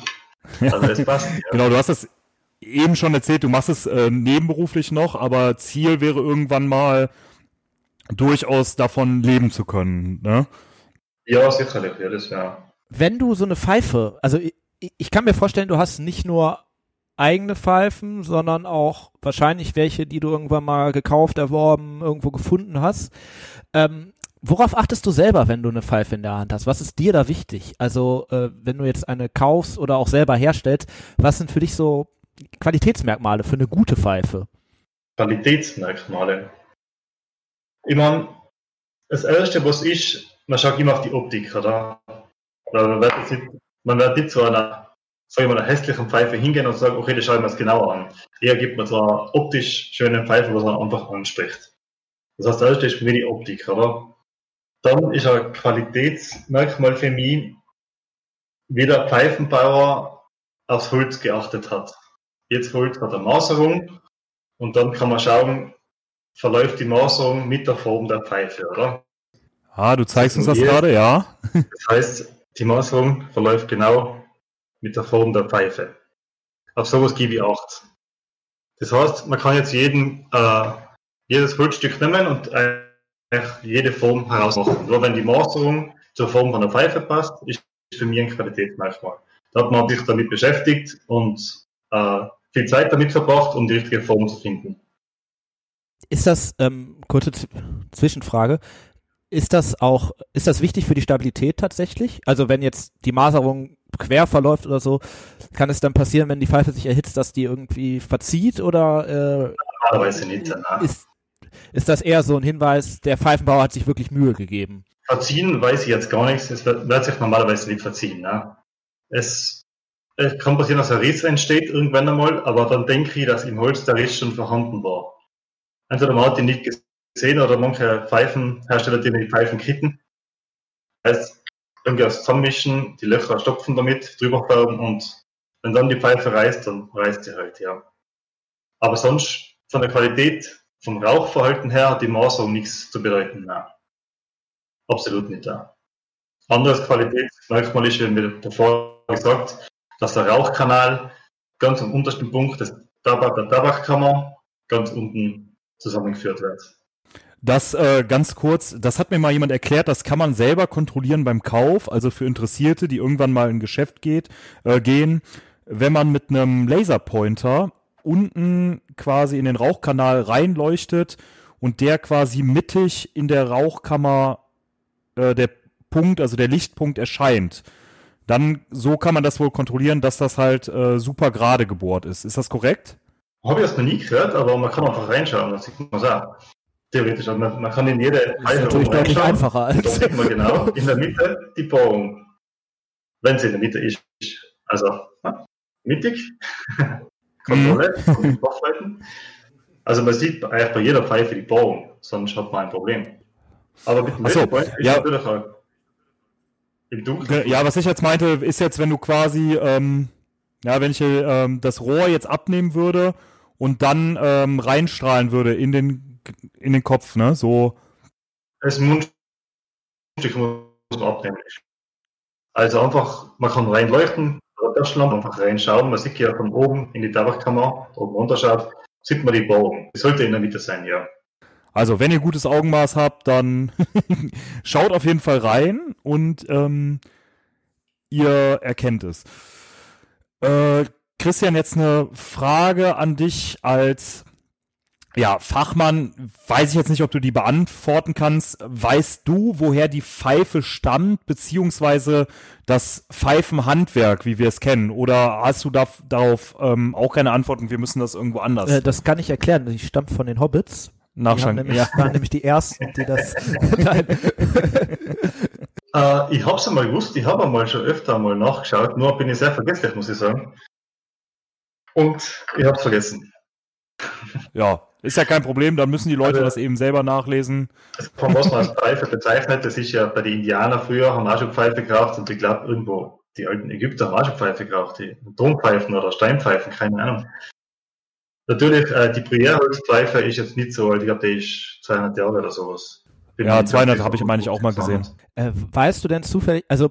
also es passt. Ja. Genau, du hast es eben schon erzählt, du machst es äh, nebenberuflich noch, aber Ziel wäre irgendwann mal durchaus davon leben zu können. Ne? Ja, sicherlich, ja, das wäre. wenn du so eine Pfeife, also ich, ich kann mir vorstellen, du hast nicht nur eigene Pfeifen, sondern auch wahrscheinlich welche, die du irgendwann mal gekauft, erworben, irgendwo gefunden hast. Ähm, Worauf achtest du selber, wenn du eine Pfeife in der Hand hast? Was ist dir da wichtig? Also, äh, wenn du jetzt eine kaufst oder auch selber herstellst, was sind für dich so Qualitätsmerkmale für eine gute Pfeife? Qualitätsmerkmale. Ich meine, das Erste, was ist, man schaut immer auf die Optik, oder? Man wird nicht, man wird nicht zu einer, sag ich mal, einer hässlichen Pfeife hingehen und sagen, okay, das schauen wir uns genauer an. Eher gibt man so eine optisch schöne Pfeife, was man einfach anspricht. Das heißt, das Erste ist für mich die Optik, oder? Dann ist ein Qualitätsmerkmal für mich, wie der Pfeifenbauer aufs Holz geachtet hat. Jetzt Holz hat eine Maserung und dann kann man schauen, verläuft die Maserung mit der Form der Pfeife, oder? Ah, du zeigst uns das gerade, ja? Das heißt, die Maserung verläuft genau mit der Form der Pfeife. Auf sowas gebe ich Acht. Das heißt, man kann jetzt jeden, äh, jedes Holzstück nehmen und eigentlich jede Form herausmachen. Nur wenn die Maserung zur Form von der Pfeife passt, ist für mich ein Qualitätsmerkmal. Da hat man sich damit beschäftigt und äh, viel Zeit damit verbracht, um die richtige Form zu finden. Ist das, ähm, kurze Z Zwischenfrage, ist das auch, ist das wichtig für die Stabilität tatsächlich? Also wenn jetzt die Maserung quer verläuft oder so, kann es dann passieren, wenn die Pfeife sich erhitzt, dass die irgendwie verzieht oder äh, Normalerweise nicht. Ist, ist das eher so ein Hinweis, der Pfeifenbauer hat sich wirklich Mühe gegeben? Verziehen weiß ich jetzt gar nichts. Es wird, wird sich normalerweise nicht verziehen. Ne? Es, es kann passieren, dass ein Riss entsteht irgendwann einmal, aber dann denke ich, dass im Holz der Riss schon vorhanden war. Entweder man hat ihn nicht gesehen oder manche Pfeifenhersteller, die die Pfeifen kitten. Heißt, irgendwie aus zusammenmischen, die Löcher stopfen damit, drüber färben und wenn dann die Pfeife reißt, dann reißt sie halt, ja. Aber sonst von der Qualität, vom Rauchverhalten her hat die Maserung nichts zu bedeuten. Nein. Absolut nicht. Ja. Anderes Qualitätsmerkmal ist, wie wir davor gesagt, dass der Rauchkanal ganz am untersten Punkt des Tabak, der Tabakkammer ganz unten zusammengeführt wird. Das äh, ganz kurz, das hat mir mal jemand erklärt, das kann man selber kontrollieren beim Kauf, also für Interessierte, die irgendwann mal in ein Geschäft geht, äh, gehen, wenn man mit einem Laserpointer unten quasi in den Rauchkanal reinleuchtet und der quasi mittig in der Rauchkammer äh, der Punkt, also der Lichtpunkt erscheint. Dann so kann man das wohl kontrollieren, dass das halt äh, super gerade gebohrt ist. Ist das korrekt? Habe ich erst noch nie gehört, aber man kann einfach reinschauen, das sieht man auch. Theoretisch, also man, man kann in jede Das ist natürlich deutlich einfacher Da als. sieht man genau in der Mitte die Bohrung. Wenn sie in der Mitte ist. Also mittig. Kontrolle von den Bauchleuten. Also man sieht eigentlich bei jeder Pfeife die Bohrung, sonst hat man ein Problem. Aber mit dem Ach so, Laserpoint ist ja. natürlich auch im Dunkeln. Ja, was ich jetzt meinte, ist jetzt, wenn du quasi, ähm, ja, wenn ich ähm, das Rohr jetzt abnehmen würde und dann ähm, reinstrahlen würde in den in den Kopf, ne? So, Das Mundstück muss man abnehmen. Also einfach, man kann reinleuchten, Taschenlampe, einfach reinschauen. Man sieht ja von oben in die Tabakkammer, oben runterschaut, sieht man die Bohrung. Die sollte in der Mitte sein, ja. also wenn ihr gutes Augenmaß habt, dann schaut auf jeden Fall rein und ähm, ihr erkennt es. Äh, Christian, jetzt eine Frage an dich als ja, Fachmann. Weiß ich jetzt nicht, ob du die beantworten kannst. Weißt du, woher die Pfeife stammt, beziehungsweise das Pfeifenhandwerk, wie wir es kennen? Oder hast du da, darauf ähm, auch keine Antwort und wir müssen das irgendwo anders Äh, das kann ich erklären. Die stammt von den Hobbits. Die nachschauen? nämlich, Ja. waren nämlich die ersten, die das. Äh, ich habe es einmal gewusst, ich habe einmal schon öfter einmal nachgeschaut, nur bin ich sehr vergesslich, muss ich sagen. Und ich habe es vergessen. ja, ist ja kein Problem, dann müssen die Leute Also- das eben selber nachlesen. Also Von was man als Pfeife bezeichnet, das ist ja bei den Indianern früher, haben auch schon Pfeife geraucht und ich glaube irgendwo, die alten Ägypter haben auch schon Pfeife geraucht, die Tonpfeifen oder Steinpfeifen, keine Ahnung. Natürlich, äh, die Bruyère-Holzpfeife ist jetzt nicht so alt, ich glaube, die ist 200 Jahre oder sowas. Bin Ja, mir nicht 200 sicher, habe ich, meine ich, auch mal gesehen. Äh, weißt du denn zufällig, also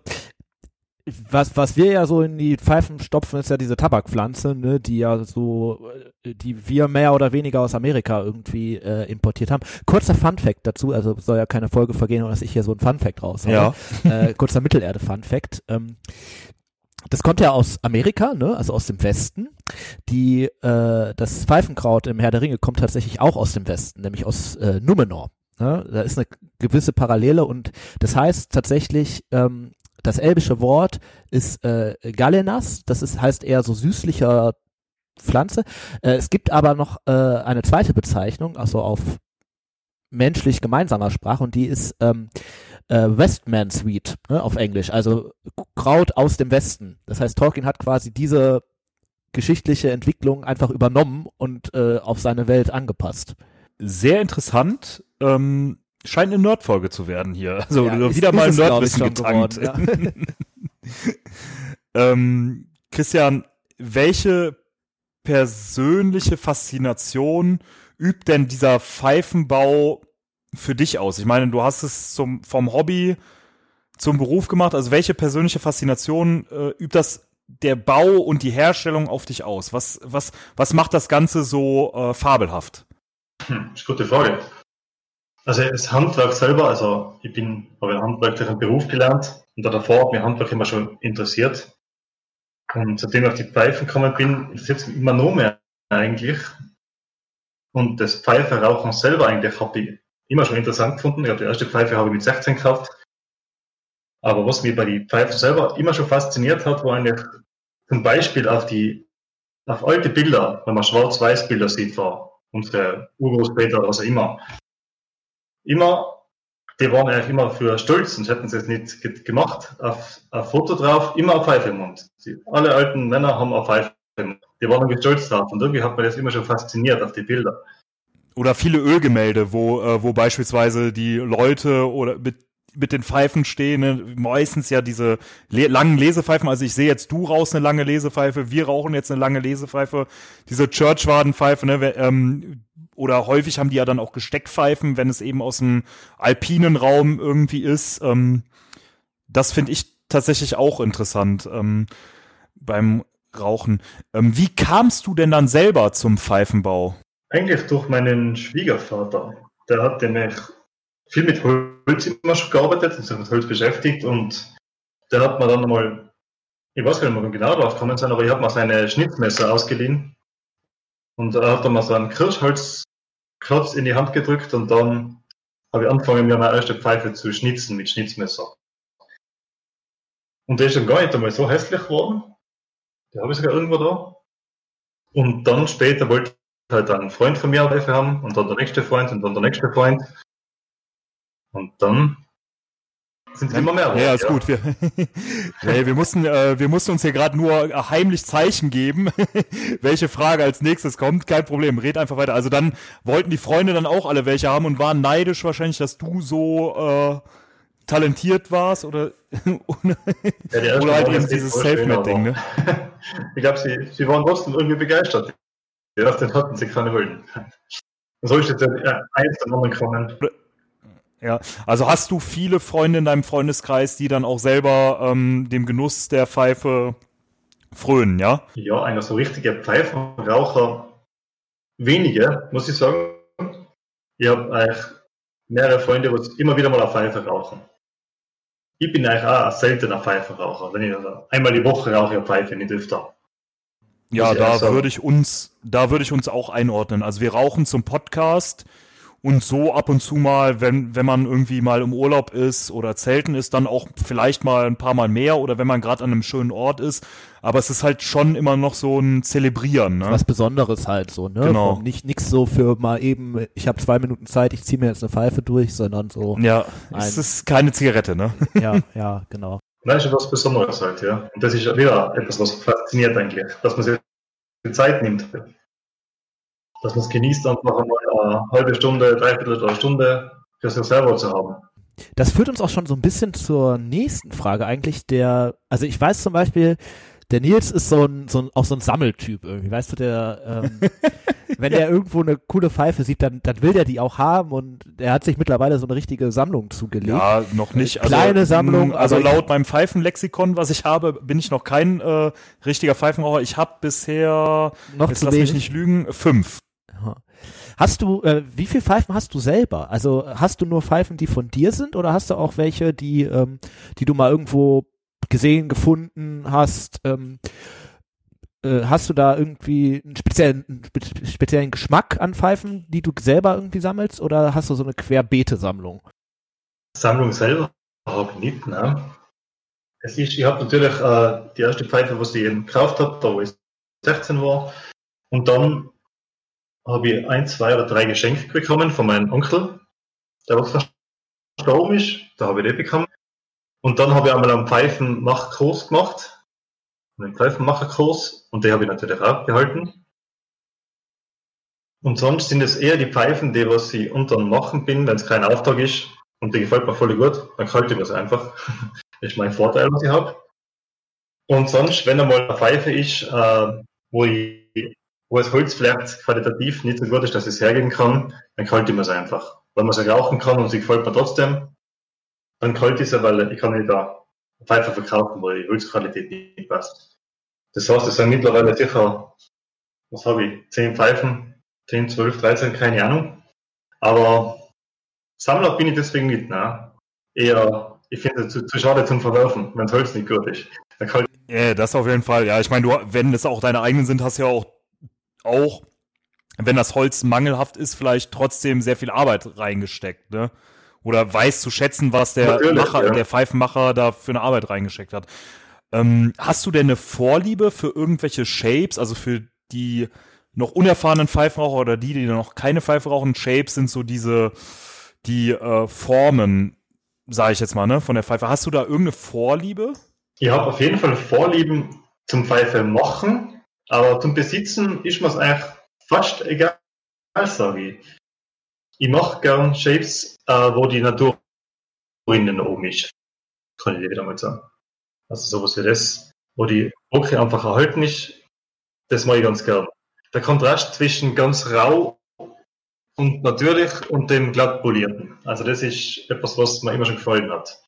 was, was wir ja so in die Pfeifen stopfen, ist ja diese Tabakpflanze, ne, die ja so, äh, die wir mehr oder weniger aus Amerika irgendwie äh, importiert haben. Kurzer Fun-Fact dazu, also soll ja keine Folge vergehen, ohne dass ich hier so ein Fun-Fact raus Ja. äh, kurzer Mittelerde-Fun-Fact. Ähm, das kommt ja aus Amerika, ne, also aus dem Westen. Die, äh, das Pfeifenkraut im Herr der Ringe kommt tatsächlich auch aus dem Westen, nämlich aus äh, Numenor. Ne? Da ist eine gewisse Parallele und das heißt tatsächlich, ähm, das elbische Wort ist äh, Galenas, das ist, heißt eher so süßlicher Pflanze. Äh, es gibt aber noch äh, eine zweite Bezeichnung, also auf menschlich gemeinsamer Sprache und die ist ähm, äh, Westman Sweet ne, auf Englisch, also Kraut aus dem Westen. Das heißt, Tolkien hat quasi diese geschichtliche Entwicklung einfach übernommen und äh, auf seine Welt angepasst. Sehr interessant. Ähm, scheint eine Nerdfolge zu werden hier. Also Ja, ist- wieder ist mal Nerdwissen getankt. geworden, ähm, Christian, welche persönliche Faszination übt denn dieser Pfeifenbau für dich aus? Ich meine, du hast es zum, vom Hobby zum Beruf gemacht. Also welche persönliche Faszination äh, übt das der Bau und die Herstellung auf dich aus? Was, was, was macht das Ganze so äh, fabelhaft? Hm, ist eine gute Frage. Also das Handwerk selber, also ich bin, habe einen handwerklichen Beruf gelernt und da davor hat mich Handwerk immer schon interessiert. Und seitdem ich auf die Pfeifen gekommen bin, interessiert es mich immer noch mehr eigentlich. Und das Pfeiferauchen selber eigentlich habe ich immer schon interessant gefunden. Ich habe die erste Pfeife habe ich mit 16 gekauft. Aber was mich bei den Pfeifen selber immer schon fasziniert hat, war eigentlich zum Beispiel auf die, auf alte Bilder, wenn man Schwarz-Weiß-Bilder sieht von unsere Urgroßväter oder was auch immer. Immer, die waren eigentlich immer für stolz, sonst hätten sie es nicht ge- gemacht. Auf ein Foto drauf, immer eine Pfeife im Mund. Die, alle alten Männer haben eine Pfeife im Mund. Die waren irgendwie stolz drauf. Und irgendwie hat mir das immer schon fasziniert auf die Bilder. Oder viele Ölgemälde, wo, äh, wo beispielsweise die Leute oder mit mit den Pfeifen stehen, ne? meistens ja diese le langen Lesepfeifen. Also ich sehe jetzt du raus eine lange Lesepfeife, wir rauchen jetzt eine lange Lesepfeife. Diese Churchwardenpfeife, ne? Ähm, oder häufig haben die ja dann auch Gesteckpfeifen, wenn es eben aus dem alpinen Raum irgendwie ist. Ähm, das finde ich tatsächlich auch interessant ähm, beim Rauchen. Ähm, wie kamst du denn dann selber zum Pfeifenbau? Eigentlich durch meinen Schwiegervater. Der hat nämlich viel mit Holz immer schon gearbeitet und sich mit Holz beschäftigt und der hat mir dann mal, ich weiß gar nicht, mehr genau drauf gekommen sein, aber ich habe mal seine Schnittmesser ausgeliehen und er hat dann mal so einen Kirschholzklotz in die Hand gedrückt und dann habe ich angefangen, mir meine erste Pfeife zu schnitzen mit Schnitzmesser. Und der ist dann gar nicht einmal so hässlich geworden. Der habe ich sogar irgendwo da. Und dann später wollte halt einen Freund von mir eine Pfeife haben und dann der nächste Freund und dann der nächste Freund. Und dann sind immer mehr. Ja, ist gut. Wir, nee, wir, mussten, äh, wir mussten uns hier gerade nur heimlich Zeichen geben, welche Frage als nächstes kommt. Kein Problem, red einfach weiter. Also dann wollten die Freunde dann auch alle welche haben und waren neidisch wahrscheinlich, dass du so äh, talentiert warst oder, Ja, oder halt eben dieses schön, Selfmade-Ding. Ne? ich glaube, sie, sie waren trotzdem irgendwie begeistert. Die ersten hatten sich keine. Und so ist jetzt ja, eins zum anderen gekommen. Ja, also hast du viele Freunde in deinem Freundeskreis, die dann auch selber ähm, dem Genuss der Pfeife frönen, ja? Ja, einer so richtige Pfeifenraucher, wenige, muss ich sagen. Ich habe eigentlich mehrere Freunde, die immer wieder mal eine Pfeife rauchen. Ich bin eigentlich auch ein seltener Pfeifenraucher. Wenn ich also einmal die Woche rauche ich eine Pfeife, nicht öfter. Ja, da würde ich uns, da würde ich uns auch einordnen. Also wir rauchen zum Podcast und so ab und zu mal, wenn, wenn man irgendwie mal im Urlaub ist oder zelten ist, dann auch vielleicht mal ein paar Mal mehr oder wenn man gerade an einem schönen Ort ist. Aber es ist halt schon immer noch so ein Zelebrieren, ne? Was Besonderes halt so, ne? Genau. Vom Nicht nix so für mal eben, ich habe zwei Minuten Zeit, ich ziehe mir jetzt eine Pfeife durch, sondern so, Ja, Ein- es ist keine Zigarette, ne? ja, ja, genau. Nein, ist schon was Besonderes halt, ja. Und das ist wieder etwas, was fasziniert eigentlich, dass man sich die Zeit nimmt. Dass man es genießt, einfach einmal eine halbe Stunde, dreiviertel eine Stunde für sich selber zu haben. Das führt uns auch schon so ein bisschen zur nächsten Frage eigentlich, der, also ich weiß zum Beispiel, der Nils ist so ein, so ein, auch so ein Sammeltyp irgendwie, weißt du, der, ähm, wenn der irgendwo eine coole Pfeife sieht, dann, dann will der die auch haben und er hat sich mittlerweile so eine richtige Sammlung zugelegt. Ja, noch nicht. Also, Kleine Sammlung, mh, Also aber- laut meinem Pfeifenlexikon, was ich habe, bin ich noch kein äh, richtiger Pfeifenraucher. Ich habe bisher, Noch jetzt lass mich wenig. nicht lügen, fünf. Hast du, äh, wie viel Pfeifen hast du selber? Also hast du nur Pfeifen, die von dir sind oder hast du auch welche, die, ähm, die du mal irgendwo gesehen, gefunden hast? Ähm, äh, hast du da irgendwie einen speziellen, einen spe- speziellen Geschmack an Pfeifen, die du selber irgendwie sammelst, oder hast du so eine Querbeete-Sammlung? Sammlung selber habe ich nicht, ne? Es ist, ich habe natürlich äh, die erste Pfeife, was ich eben gekauft habe, da wo ich 16 war. Und dann habe ich ein, zwei oder drei Geschenke bekommen von meinem Onkel, der was verstorben ist. Da habe ich die bekommen. Und dann habe ich einmal einen Pfeifenmachkurs gemacht. Einen Pfeifenmacherkurs. Und den habe ich natürlich auch behalten. Und sonst sind es eher die Pfeifen, die was ich unter Machen bin, wenn es kein Auftrag ist. Und die gefällt mir voll gut, dann halte ich sie einfach. Das ist mein Vorteil, was ich habe. Und sonst, wenn einmal eine Pfeife ist, äh, wo, ich, wo das Holz vielleicht qualitativ nicht so gut ist, dass ich es hergeben kann, dann halte ich sie einfach. Wenn man sie rauchen kann und sie gefällt mir trotzdem, dann halte ich sie, weil ich kann nicht da Pfeife verkaufen, weil die Holzqualität nicht passt. Das heißt, es sind mittlerweile sicher, was habe ich, 10 Pfeifen, 10, 12, 13, keine Ahnung. Aber Sammler bin ich deswegen nicht, ne? Eher, ich finde es zu, zu schade zum Verwerfen, wenn das Holz nicht gut ist. Ja, das auf jeden Fall. Ja, ich meine, du, wenn es auch deine eigenen sind, hast du ja auch, auch, wenn das Holz mangelhaft ist, vielleicht trotzdem sehr viel Arbeit reingesteckt, ne? Oder weißt zu schätzen, was der Natürlich, Macher, ja. der Pfeifenmacher da für eine Arbeit reingesteckt hat. Ähm, hast du denn eine Vorliebe für irgendwelche Shapes, also für die noch unerfahrenen Pfeifenraucher oder die, die noch keine Pfeife rauchen? Shapes sind so diese, die äh, Formen, sage ich jetzt mal, ne, von der Pfeife. Hast du da irgendeine Vorliebe? Ich habe auf jeden Fall Vorlieben zum Pfeife machen, aber zum Besitzen ist mir es eigentlich fast egal, sage ich. Ich mache gern Shapes, äh, wo die Natur innen oben ist. Kann ich wieder mal sagen. Also sowas wie das, wo die Brocke einfach erhalten ist, das mache ich ganz gern. Der Kontrast zwischen ganz rau und natürlich und dem glatt polierten. Also das ist etwas, was mir immer schon gefallen hat.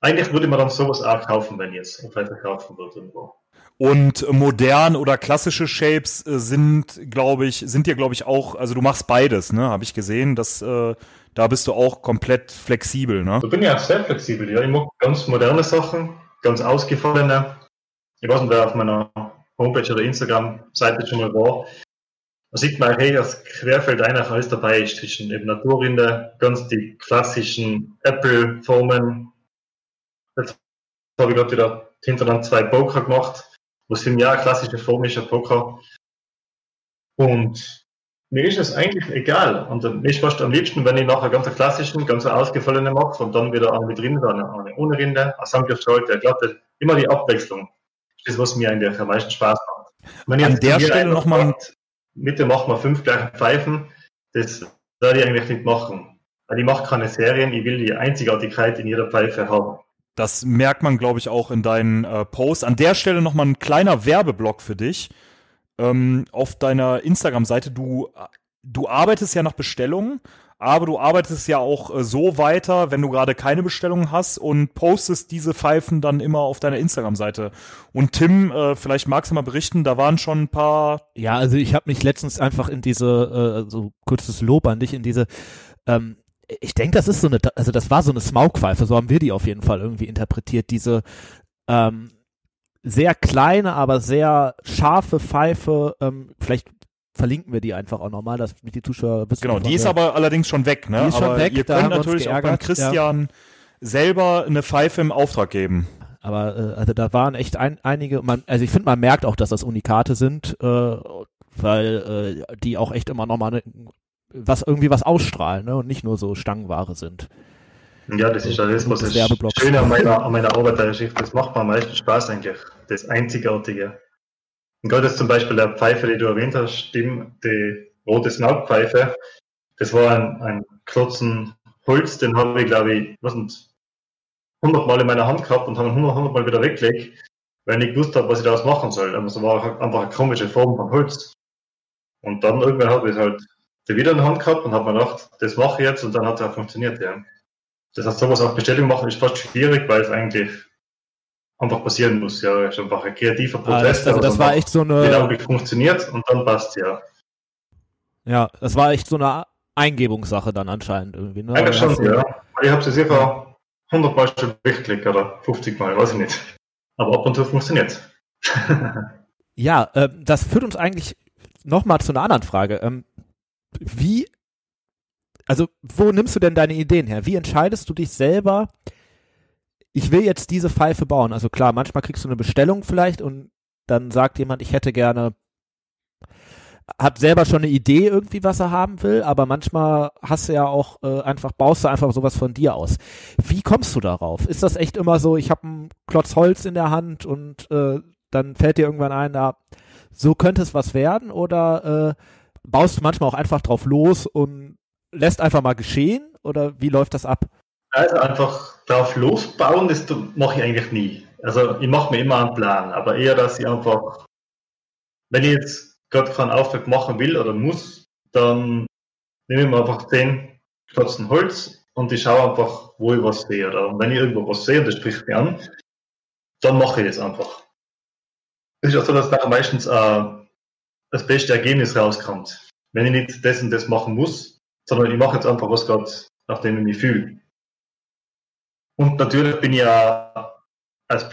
Eigentlich würde man dann sowas auch kaufen, wenn ich es auf Pfeife kaufen würde irgendwo. Und modern oder klassische Shapes äh, sind, glaube ich, sind dir, glaube ich, auch, also du machst beides, ne? Habe ich gesehen. dass äh, da bist du auch komplett flexibel, ne? Da bin ich auch sehr flexibel, ja. Ich mag ganz moderne Sachen, ganz ausgefallene. Ich weiß nicht, wer auf meiner Homepage oder Instagram-Seite schon mal war. Da sieht man, hey, das Querfeld eigentlich alles dabei ist zwischen eben Naturrinde, ganz die klassischen Apple-Formen. Jetzt habe ich gerade wieder hintereinander zwei Poker gemacht, was für mich ja eine klassische Form ist, ein Poker. Und mir ist es eigentlich egal. Und mir ist fast am liebsten, wenn ich nachher ganz klassischen, ganz ausgefallenen mache und dann wieder eine mit Rinde, eine, ohne Rinde, eine Samtgefällte, eine glatte. Immer die Abwechslung. Das ist, was mir eigentlich am meisten Spaß macht. Wenn An der Stelle einer noch mal- sagt, Bitte mach mal fünf gleiche Pfeifen. Das werde ich eigentlich nicht machen. Weil ich mache keine Serien, ich will die Einzigartigkeit in jeder Pfeife haben. Das merkt man, glaube ich, auch in deinen äh, Posts. An der Stelle noch mal ein kleiner Werbeblock für dich. Ähm, auf deiner Instagram-Seite, du, du arbeitest ja nach Bestellungen, aber du arbeitest ja auch äh, so weiter, wenn du gerade keine Bestellungen hast und postest diese Pfeifen dann immer auf deiner Instagram-Seite. Und Tim, äh, vielleicht magst du mal berichten, da waren schon ein paar Ja, also ich habe mich letztens einfach in diese, äh, so kurzes Lob an dich, in diese, ähm, ich denke, das ist so eine, also das war so eine Smaugpfeife, so haben wir die auf jeden Fall irgendwie interpretiert, diese ähm, sehr kleine, aber sehr scharfe Pfeife, ähm, vielleicht verlinken wir die einfach auch nochmal, dass die Zuschauer wissen. Genau, die ist aber allerdings schon weg, ne? Die ist schon aber weg, ihr da könnt natürlich auch beim Christian selber eine Pfeife im Auftrag geben. Aber äh, also da waren echt ein, einige, man, also ich finde, man merkt auch, dass das Unikate sind, äh, weil äh, die auch echt immer nochmal ne, was irgendwie was ausstrahlen, ne? Und nicht nur so Stangenware sind. Ja, das ist ja das, was Werbeblock. Schöne an meiner, an meiner Arbeit der Geschichte. Das macht mir am meisten Spaß eigentlich. Das Einzigartige. Und gerade zum Beispiel der Pfeife, die du erwähnt hast, Tim, die rote Smaugpfeife, das war ein, ein Klotzen Holz, den habe ich, glaube ich, was nicht, 100 Mal in meiner Hand gehabt und habe ihn 100, 100 Mal wieder weggelegt, weil ich nicht gewusst habe, was ich daraus machen soll. Aber es war einfach eine komische Form von Holz. Und dann irgendwann habe ich halt die wieder in der Hand gehabt und habe mir gedacht, das mache ich jetzt und dann hat es auch funktioniert, ja. Das heißt, sowas auf Bestellung machen ist fast schwierig, weil es eigentlich einfach passieren muss. Ja, ist einfach ein kreativer Ah, Prozess. das, also der das war echt so Genau, eine, wie funktioniert und dann passt ja. ja, das war echt so eine Eingebungssache dann anscheinend irgendwie. Ne? Eigentlich schon, ja. Ich habe sie sicher 100 Mal schon weggeklickt oder 50 Mal, weiß ich nicht. Aber ab und zu funktioniert Ja, äh, das führt uns eigentlich nochmal zu einer anderen Frage. Ähm, wie, also wo nimmst du denn deine Ideen her? Wie entscheidest du dich selber, ich will jetzt diese Pfeife bauen? Also klar, manchmal kriegst du eine Bestellung vielleicht und dann sagt jemand, ich hätte gerne hat selber schon eine Idee irgendwie, was er haben will, aber manchmal hast du ja auch äh, einfach, baust du einfach sowas von dir aus. Wie kommst du darauf? Ist das echt immer so, ich habe einen Klotz Holz in der Hand und äh, dann fällt dir irgendwann ein, na, so könnte es was werden oder äh, baust du manchmal auch einfach drauf los und lässt einfach mal geschehen oder wie läuft das ab? Also einfach drauf losbauen, das mache ich eigentlich nie. Also ich mache mir immer einen Plan, aber eher, dass ich einfach, wenn ich jetzt gerade keinen Auftrag machen will oder muss, dann nehme ich mir einfach 10 Klotzen Holz und ich schaue einfach, wo ich was sehe. Oder wenn ich irgendwo was sehe und das spricht mich an, dann mache ich das einfach. Es ist auch so, dass nachher meistens äh, das beste Ergebnis rauskommt. Wenn ich nicht das und das machen muss, sondern ich mache jetzt einfach was gerade, nachdem ich mich fühle. Und natürlich bin ich ja als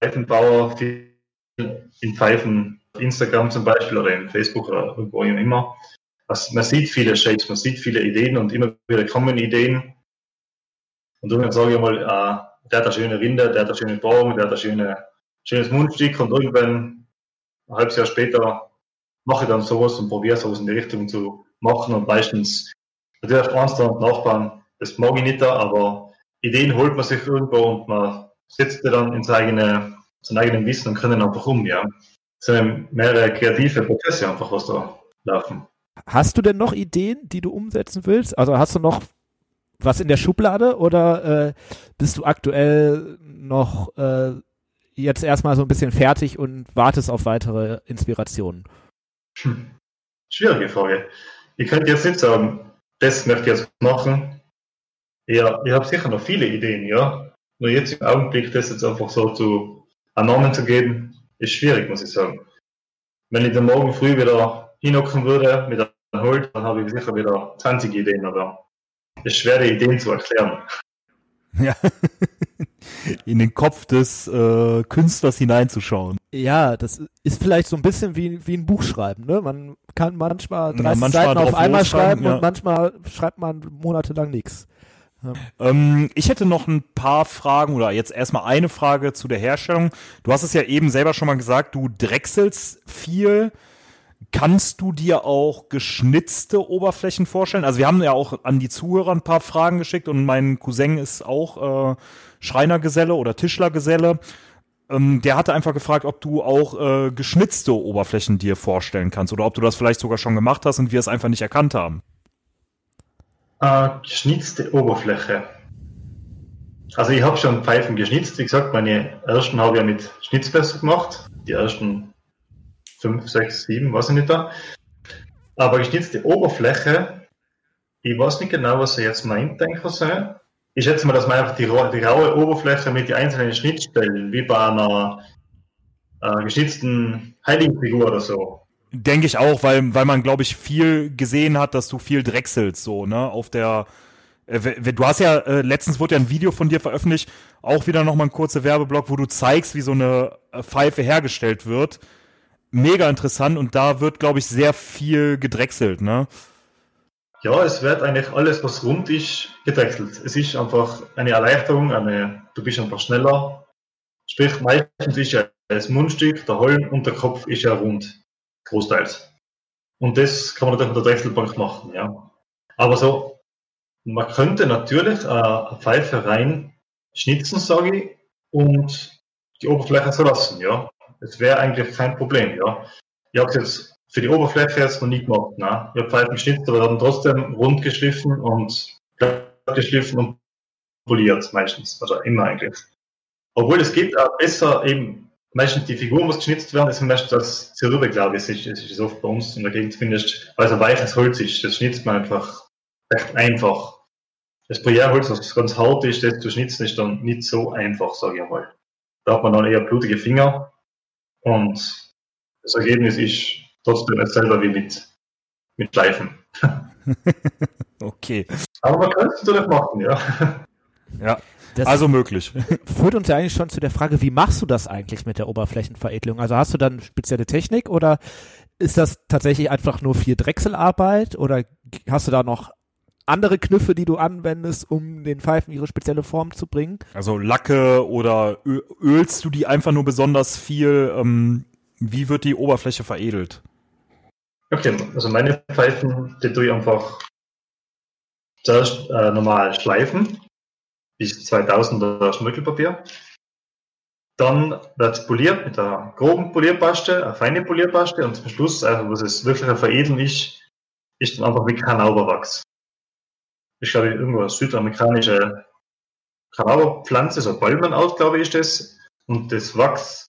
Pfeifenbauer viel in Pfeifen Instagram zum Beispiel oder in Facebook oder wo immer. Was, man sieht viele Shapes, man sieht viele Ideen und immer wieder kommen Ideen. Und irgendwann sage ich mal, äh, der hat eine schöne Rinde, der hat eine schöne Baum, der hat ein schöne, schönes Mundstück und irgendwann, ein halbes Jahr später, mache ich dann sowas und probiere sowas in die Richtung zu machen und meistens, natürlich eins und Nachbarn, das mag ich nicht da, aber Ideen holt man sich irgendwo und man setzt die dann ins eigene, sein eigenen Wissen und können einfach um, ja sind mehrere kreative Prozesse einfach, was da laufen. Hast du denn noch Ideen, die du umsetzen willst? Also hast du noch was in der Schublade oder äh, bist du aktuell noch äh, jetzt erstmal so ein bisschen fertig und wartest auf weitere Inspirationen? Hm. Schwierige Frage. Ich könnte jetzt nicht sagen, das möchte ich jetzt machen. Ja, ich habe sicher noch viele Ideen, ja. Nur jetzt im Augenblick das jetzt einfach so zu einen Namen zu geben, ist schwierig, muss ich sagen. Wenn ich dann morgen früh wieder hinhocken würde mit einem Holz, dann habe ich sicher wieder 20 Ideen, aber es ist schwer, die Ideen zu erklären. Ja. In den Kopf des äh, Künstlers hineinzuschauen. Ja, das ist vielleicht so ein bisschen wie, wie ein Buch schreiben. Ne? Man kann manchmal 30 ja, manchmal Seiten auf einmal schreiben ja. und manchmal schreibt man monatelang nichts. Ähm, ich hätte noch ein paar Fragen oder jetzt erstmal eine Frage zu der Herstellung. Du hast es ja eben selber schon mal gesagt, du drechselst viel. Kannst du dir auch geschnitzte Oberflächen vorstellen? Also wir haben ja auch an die Zuhörer ein paar Fragen geschickt und mein Cousin ist auch äh, Schreinergeselle oder Tischlergeselle. Ähm, der hatte einfach gefragt, ob du auch äh, geschnitzte Oberflächen dir vorstellen kannst oder ob du das vielleicht sogar schon gemacht hast und wir es einfach nicht erkannt haben. Äh, geschnitzte Oberfläche. Also ich habe schon Pfeifen geschnitzt. Wie gesagt, meine ersten habe ich ja mit Schnitzmesser gemacht. Die ersten fünf, sechs, sieben, weiß ich nicht da. Aber geschnitzte Oberfläche, ich weiß nicht genau, was er jetzt meint, denke ich. Ich schätze mal, dass man einfach die, die raue Oberfläche mit den einzelnen Schnittstellen, wie bei einer äh, geschnitzten Heiligenfigur oder so, Denke ich auch, weil, weil man, glaube ich, viel gesehen hat, dass du viel drechselst, so, ne, auf der, äh, du hast ja, äh, letztens wurde ja ein Video von dir veröffentlicht, auch wieder nochmal ein kurzer Werbeblock, wo du zeigst, wie so eine äh, Pfeife hergestellt wird. Mega interessant und da wird, glaube ich, sehr viel gedrechselt, ne? Ja, es wird eigentlich alles, was rund ist, gedrechselt. Es ist einfach eine Erleichterung, eine, du bist einfach schneller. Sprich, meistens ist ja das Mundstück, der Holm und der Kopf ist ja rund großteils. Und das kann man natürlich mit der Drechselbank machen, ja. Aber so, man könnte natürlich äh, eine Pfeife rein schnitzen, sage ich, und die Oberfläche so lassen, ja. Das wäre eigentlich kein Problem, ja. Ich habe es jetzt für die Oberfläche noch nie gemacht, ne? Ich habe Pfeifen geschnitzt, aber dann trotzdem rund geschliffen und geschliffen und poliert meistens, also immer eigentlich. Obwohl es geht auch besser eben meistens die Figur muss geschnitzt werden, ist meistens das Zerübe, glaube ich, ist, ist oft bei uns in der Gegend zumindest, weil es ein weiches Holz ist, das schnitzt man einfach recht einfach. Das Bruyère-Holz, was ganz hart ist, das zu schnitzen, ist dann nicht so einfach, sage ich mal. Da hat man dann eher blutige Finger und das Ergebnis ist trotzdem dasselbe wie mit, mit Schleifen. okay. Aber man kann es natürlich machen, ja. Ja, Das also möglich. führt uns ja eigentlich schon zu der Frage, wie machst du das eigentlich mit der Oberflächenveredelung? Also hast du dann spezielle Technik oder ist das tatsächlich einfach nur viel Drechselarbeit oder hast du da noch andere Kniffe, die du anwendest, um den Pfeifen ihre spezielle Form zu bringen? Also Lacke oder ölst du die einfach nur besonders viel? Ähm, wie wird die Oberfläche veredelt? Okay, also meine Pfeifen, die tue ich einfach zuerst äh, normal schleifen, bis 2000er Schmirgelpapier. Dann wird es poliert mit einer groben Polierpaste, eine feine Polierpaste und zum Schluss, also was es wirklich Veredeln ist, ist dann einfach wie Kanauberwachs. Ich glaube, irgendwo eine südamerikanische Kanauberpflanze, so Palmenart, glaube ich, ist das. Und das Wachs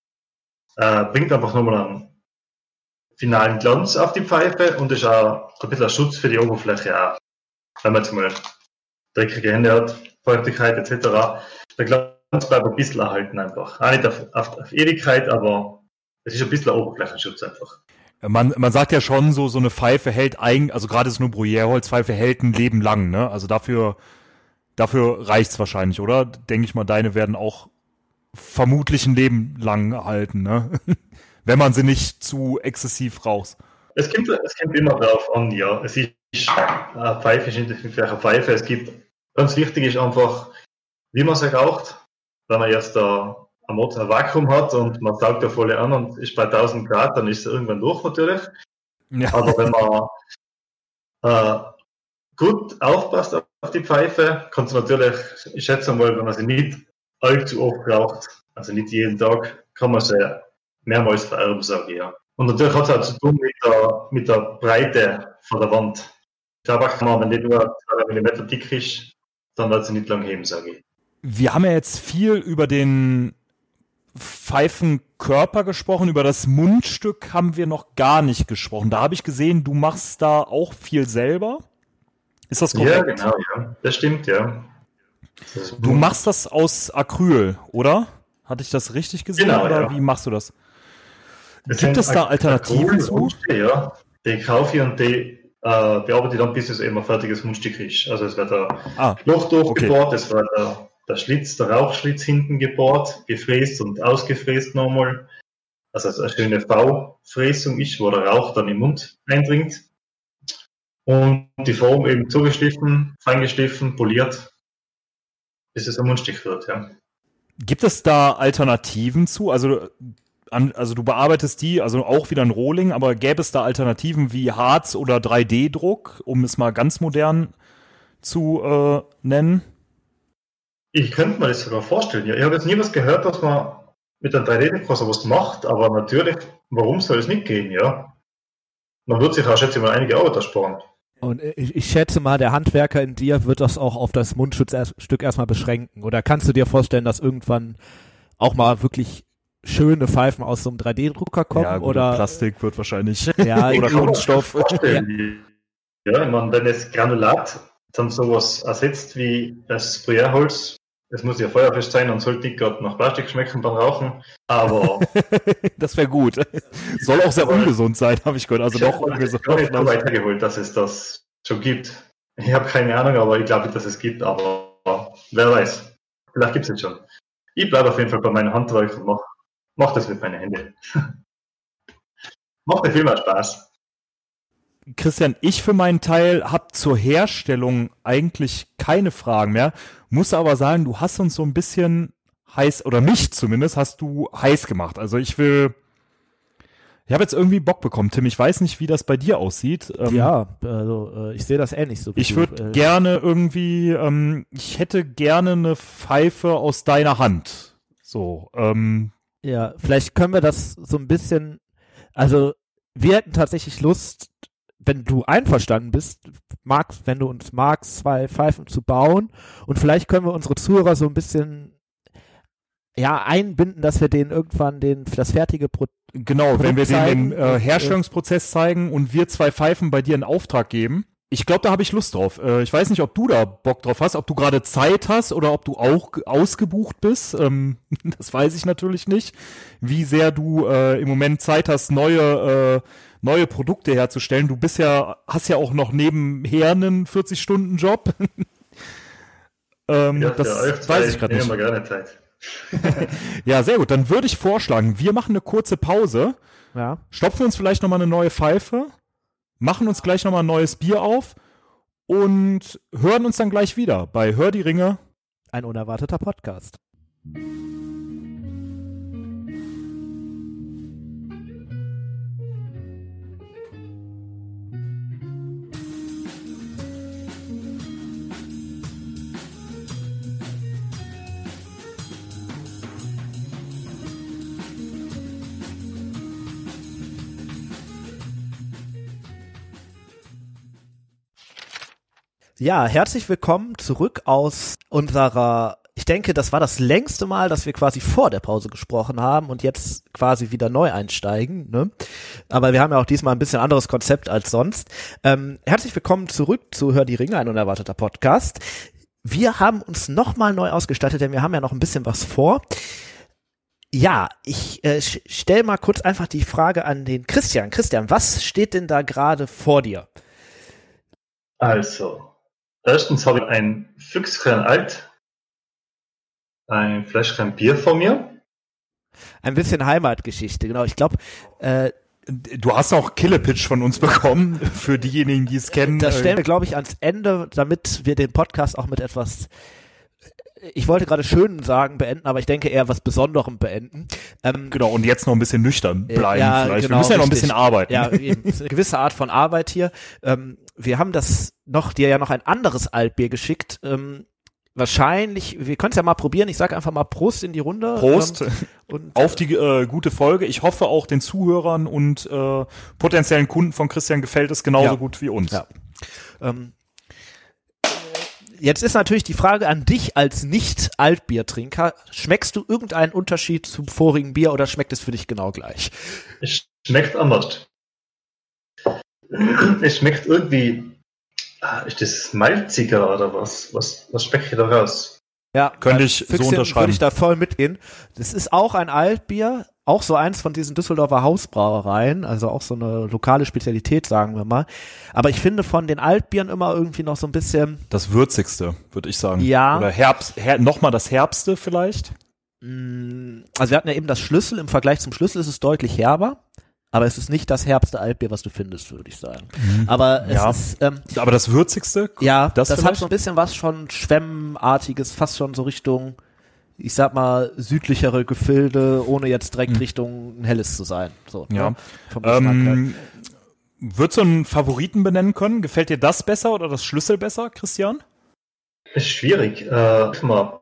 äh, bringt einfach nochmal einen finalen Glanz auf die Pfeife und ist auch ein bisschen ein Schutz für die Oberfläche auch. Wenn man jetzt mal dreckige Hände hat, Feuchtigkeit etc. Der Glanz bleibt ein bisschen erhalten einfach. Auch nicht auf, auf, auf Ewigkeit, aber es ist ein bisschen ein Oberflächenschutz einfach. Man, man sagt ja schon so, so eine Pfeife hält ein, also gerade so eine Bruyère-Holzpfeife hält ein Leben lang, ne? Also dafür, dafür reicht's wahrscheinlich, oder? Denke ich mal, deine werden auch vermutlich ein Leben lang halten, ne? Wenn man sie nicht zu exzessiv rauchst. Es kommt, es kommt immer drauf an, ja. Es ist, eine Pfeife ist nicht eine Pfeife. Es gibt, ganz wichtig ist einfach, wie man sie raucht. Wenn man jetzt da ein Mod- ein Vakuum hat und man saugt da voll an und ist bei 1000 Grad, dann ist es irgendwann durch natürlich. Ja. Aber wenn man äh, gut aufpasst auf die Pfeife, kannst du natürlich, ich schätze mal, wenn man sie nicht allzu oft raucht, also nicht jeden Tag, kann man sie mehrmals vererben, sage ich ja. Und natürlich hat es auch zu tun mit der, mit der Breite von der Wand. Tabak kann man, wenn die nur 2 mm dick ist, dann wird sie nicht lang heben, sage ich. Wir haben ja jetzt viel über den Pfeifenkörper gesprochen, über das Mundstück haben wir noch gar nicht gesprochen. Da habe ich gesehen, du machst da auch viel selber. Ist das korrekt? Ja, genau, ja. Das stimmt, ja. Das Du machst das aus Acryl, oder? Hatte ich das richtig gesehen Genau, oder ja. wie machst du das? Das Gibt es da Alternativen zu? Ja, die kaufe ich und die äh, bearbeite ich dann, bis es eben ein fertiges Mundstück ist. Also es wird ein Ah, Loch durchgebohrt, es wird der, der Schlitz, der Rauchschlitz hinten gebohrt, gefräst und ausgefräst nochmal. Also es eine schöne V-Fräsung ist, wo der Rauch dann im Mund eindringt. Und die Form eben zugeschliffen, feingeschliffen, poliert, bis es ein Mundstück wird, ja. Gibt es da Alternativen zu? Also, an, also du bearbeitest die, also auch wieder ein Rohling, aber gäbe es da Alternativen wie Harz oder 3D-Druck, um es mal ganz modern zu äh, nennen? Ich könnte mir das sogar vorstellen. Ja, ich habe jetzt nie was gehört, dass man mit einem 3D-Drucker sowas macht, aber natürlich, warum soll es nicht gehen, ja? Man wird sich auch, schätze ich mal, einige Arbeit ersparen. Und ich, ich schätze mal, der Handwerker in dir wird das auch auf das Mundschutzstück erstmal beschränken. Oder kannst du dir vorstellen, dass irgendwann auch mal wirklich schöne Pfeifen aus so einem 3D-Drucker kommen? ja, gut, oder Plastik wird wahrscheinlich Ja, oder ich- Kunststoff. Ja, ich meine, wenn das Granulat dann sowas ersetzt wie das Bruyère-Holz, es muss ja feuerfest sein und sollte nicht gerade nach Plastik schmecken beim Rauchen, aber Das wäre gut. Soll auch sehr ungesund sein, habe ich gehört. Also ich doch habe ungesund. gar nicht so weitergeholt, dass es das schon gibt. Ich habe keine Ahnung, aber ich glaube, dass es gibt, aber wer weiß. Vielleicht gibt es es schon. Ich bleibe auf jeden Fall bei meinem Handwerk und mach, mach das mit meinen Händen. Macht mir viel mehr Spaß. Christian, ich für meinen Teil habe zur Herstellung eigentlich keine Fragen mehr, muss aber sagen, du hast uns so ein bisschen heiß, oder mich zumindest, hast du heiß gemacht. Also ich will, ich habe jetzt irgendwie Bock bekommen, Tim. Ich weiß nicht, wie das bei dir aussieht. Ähm, Ja, also äh, ich sehe das ähnlich so. Ich würde Äh, gerne irgendwie, ähm, ich hätte gerne eine Pfeife aus deiner Hand. So, ähm, Ja, vielleicht können wir das so ein bisschen, also wir hätten tatsächlich Lust, wenn du einverstanden bist, magst, wenn du uns magst, zwei Pfeifen zu bauen und vielleicht können wir unsere Zuhörer so ein bisschen ja einbinden, dass wir denen irgendwann den das fertige Pro Genau, wenn wir Produkt denen den äh, Herstellungsprozess zeigen und wir zwei Pfeifen bei dir in Auftrag geben. Ich glaube, da habe ich Lust drauf. Äh, ich weiß nicht, ob du da Bock drauf hast, ob du gerade Zeit hast oder ob du auch ge- ausgebucht bist. Ähm, das weiß ich natürlich nicht. Wie sehr du äh, im Moment Zeit hast, neue, äh, neue Produkte herzustellen. Du bist ja, hast ja auch noch nebenher einen 40-Stunden-Job. Ähm, Ja, das weiß ich gerade nicht. gerne Zeit. Ja, sehr gut. Dann würde ich vorschlagen, wir machen eine kurze Pause, Ja. stopfen uns vielleicht nochmal eine neue Pfeife, machen uns gleich nochmal ein neues Bier auf und hören uns dann gleich wieder bei Hör die Ringe. Ein unerwarteter Podcast. Ja, herzlich willkommen zurück aus unserer, ich denke, das war das längste Mal, dass wir quasi vor der Pause gesprochen haben und jetzt quasi wieder neu einsteigen. Ne? Aber wir haben ja auch diesmal ein bisschen anderes Konzept als sonst. Ähm, herzlich willkommen zurück zu Hör die Ringe, ein unerwarteter Podcast. Wir haben uns nochmal neu ausgestattet, denn wir haben ja noch ein bisschen was vor. Ja, ich äh, stelle mal kurz einfach die Frage an den Christian. Christian, was steht denn da gerade vor dir? Also, erstens habe ich ein Füchschen alt, ein Fläschchen Bier vor mir. Ein bisschen Heimatgeschichte, genau. Ich glaube, äh, Du hast auch Killepitch von uns bekommen, für diejenigen, die es kennen. das stellen wir, glaube ich, ans Ende, damit wir den Podcast auch mit etwas, ich wollte gerade schönen sagen, beenden, aber ich denke eher was Besonderem beenden. Ähm, Genau, und jetzt noch ein bisschen nüchtern bleiben Ja, vielleicht. genau, Wir müssen ja noch ein richtig. bisschen arbeiten. ja, eben, eine gewisse Art von Arbeit hier. Ähm, wir haben das noch, dir ja noch ein anderes Altbier geschickt. Ähm, wahrscheinlich, wir können es ja mal probieren. Ich sage einfach mal Prost in die Runde. Prost Ähm, und, auf die äh, gute Folge. Ich hoffe auch den Zuhörern und äh, potenziellen Kunden von Christian gefällt es genauso Ja. gut wie uns. Ja. Ähm, jetzt ist natürlich die Frage an dich als Nicht-Altbiertrinker. Schmeckst du irgendeinen Unterschied zum vorigen Bier oder schmeckt es für dich genau gleich? Es schmeckt anders. Es schmeckt irgendwie, ah, ist das malziger oder was? Was, was schmeckt hier da raus? Ja, Könnte bei ich so unterschreiben. Würde ich da voll mitgehen. Das ist auch ein Altbier, auch so eins von diesen Düsseldorfer Hausbrauereien, also auch so eine lokale Spezialität, sagen wir mal. Aber ich finde von den Altbieren immer irgendwie noch so ein bisschen, Das würzigste, würde ich sagen. Ja. Oder Herbst, her, nochmal das Herbste vielleicht. mh, also wir hatten ja eben das Schlüssel, im Vergleich zum Schlüssel ist es deutlich herber. Aber es ist nicht das herbste Altbier, was du findest, würde ich sagen. Aber es Ja. ist, ähm, Aber das würzigste, Ja, das, das, hat so ein bisschen was schon Schwemmartiges, fast schon so Richtung, ich sag mal, südlichere Gefilde, ohne jetzt direkt Hm. Richtung ein helles zu sein. So, Ja. ne? Vom ähm, Würdest du einen Favoriten benennen können? Gefällt dir das besser oder das Schlüssel besser, Christian? Ist schwierig. Äh, mal,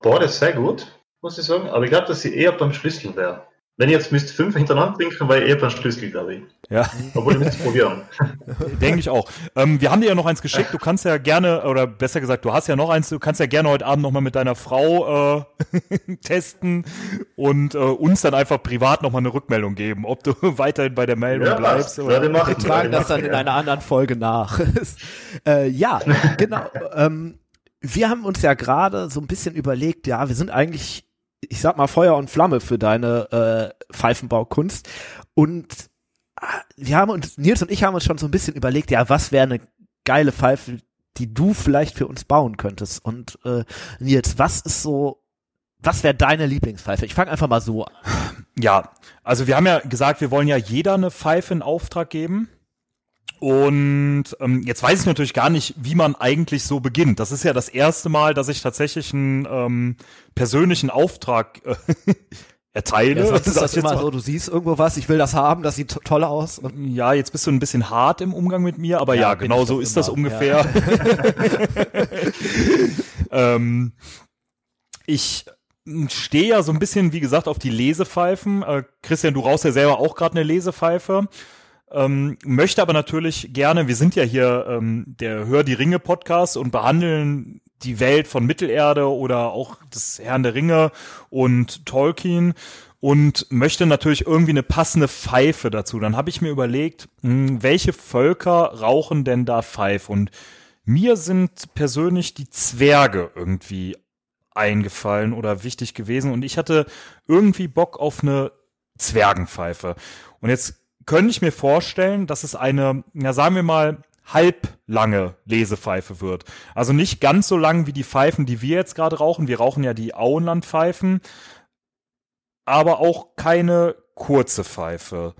boah, das ist sehr gut, muss ich sagen. Aber ich glaube, dass ich eher beim Schlüssel wäre. Wenn ich jetzt müsste fünf hintereinander trinken, ich eher beim Schlüssel, glaube ich. Ja, Obwohl, ich müsste probieren. denke ich auch. Ähm, wir haben dir ja noch eins geschickt. Du kannst ja gerne, oder besser gesagt, du hast ja noch eins. Du kannst ja gerne heute Abend nochmal mit deiner Frau äh, testen und äh, uns dann einfach privat nochmal eine Rückmeldung geben, ob du weiterhin bei der Meldung Ja, bleibst. passt. Werde machen. Wir tragen werde das dann machen, in ja. einer anderen Folge nach. äh, ja, genau. ähm, wir haben uns ja gerade so ein bisschen überlegt, ja, wir sind eigentlich, ich sag mal, Feuer und Flamme für deine äh, Pfeifenbaukunst. Und ah, wir haben uns, Nils und ich haben uns schon so ein bisschen überlegt, ja, was wäre eine geile Pfeife, die du vielleicht für uns bauen könntest. Und äh, Nils, was ist so, was wäre deine Lieblingspfeife? Ich fange einfach mal so an. Ja, also wir haben ja gesagt, wir wollen ja jeder eine Pfeife in Auftrag geben. Und ähm, jetzt weiß ich natürlich gar nicht, wie man eigentlich so beginnt. Das ist ja das erste Mal, dass ich tatsächlich einen ähm, persönlichen Auftrag äh, erteile. Ja, sonst ist das immer so, du siehst irgendwo was, ich will das haben, das sieht to- toll aus. Ja, jetzt bist du ein bisschen hart im Umgang mit mir, aber ja, Ja, genau so ist das ungefähr. ähm, ich stehe ja so ein bisschen, wie gesagt, auf die Lesepfeifen. Äh, Christian, du rauchst ja selber auch gerade eine Lesepfeife. Ähm, möchte aber natürlich gerne, wir sind ja hier ähm, der Hör die Ringe Podcast und behandeln die Welt von Mittelerde oder auch des Herrn der Ringe und Tolkien und möchte natürlich irgendwie eine passende Pfeife dazu. Dann habe ich mir überlegt, mh, welche Völker rauchen denn da Pfeife? Und mir sind persönlich die Zwerge irgendwie eingefallen oder wichtig gewesen und ich hatte irgendwie Bock auf eine Zwergenpfeife. Und jetzt könnte ich mir vorstellen, dass es eine, ja sagen wir mal, halblange Lesepfeife wird. Also nicht ganz so lang wie die Pfeifen, die wir jetzt gerade rauchen. Wir rauchen ja die Auenland-Pfeifen, aber auch keine kurze Pfeife.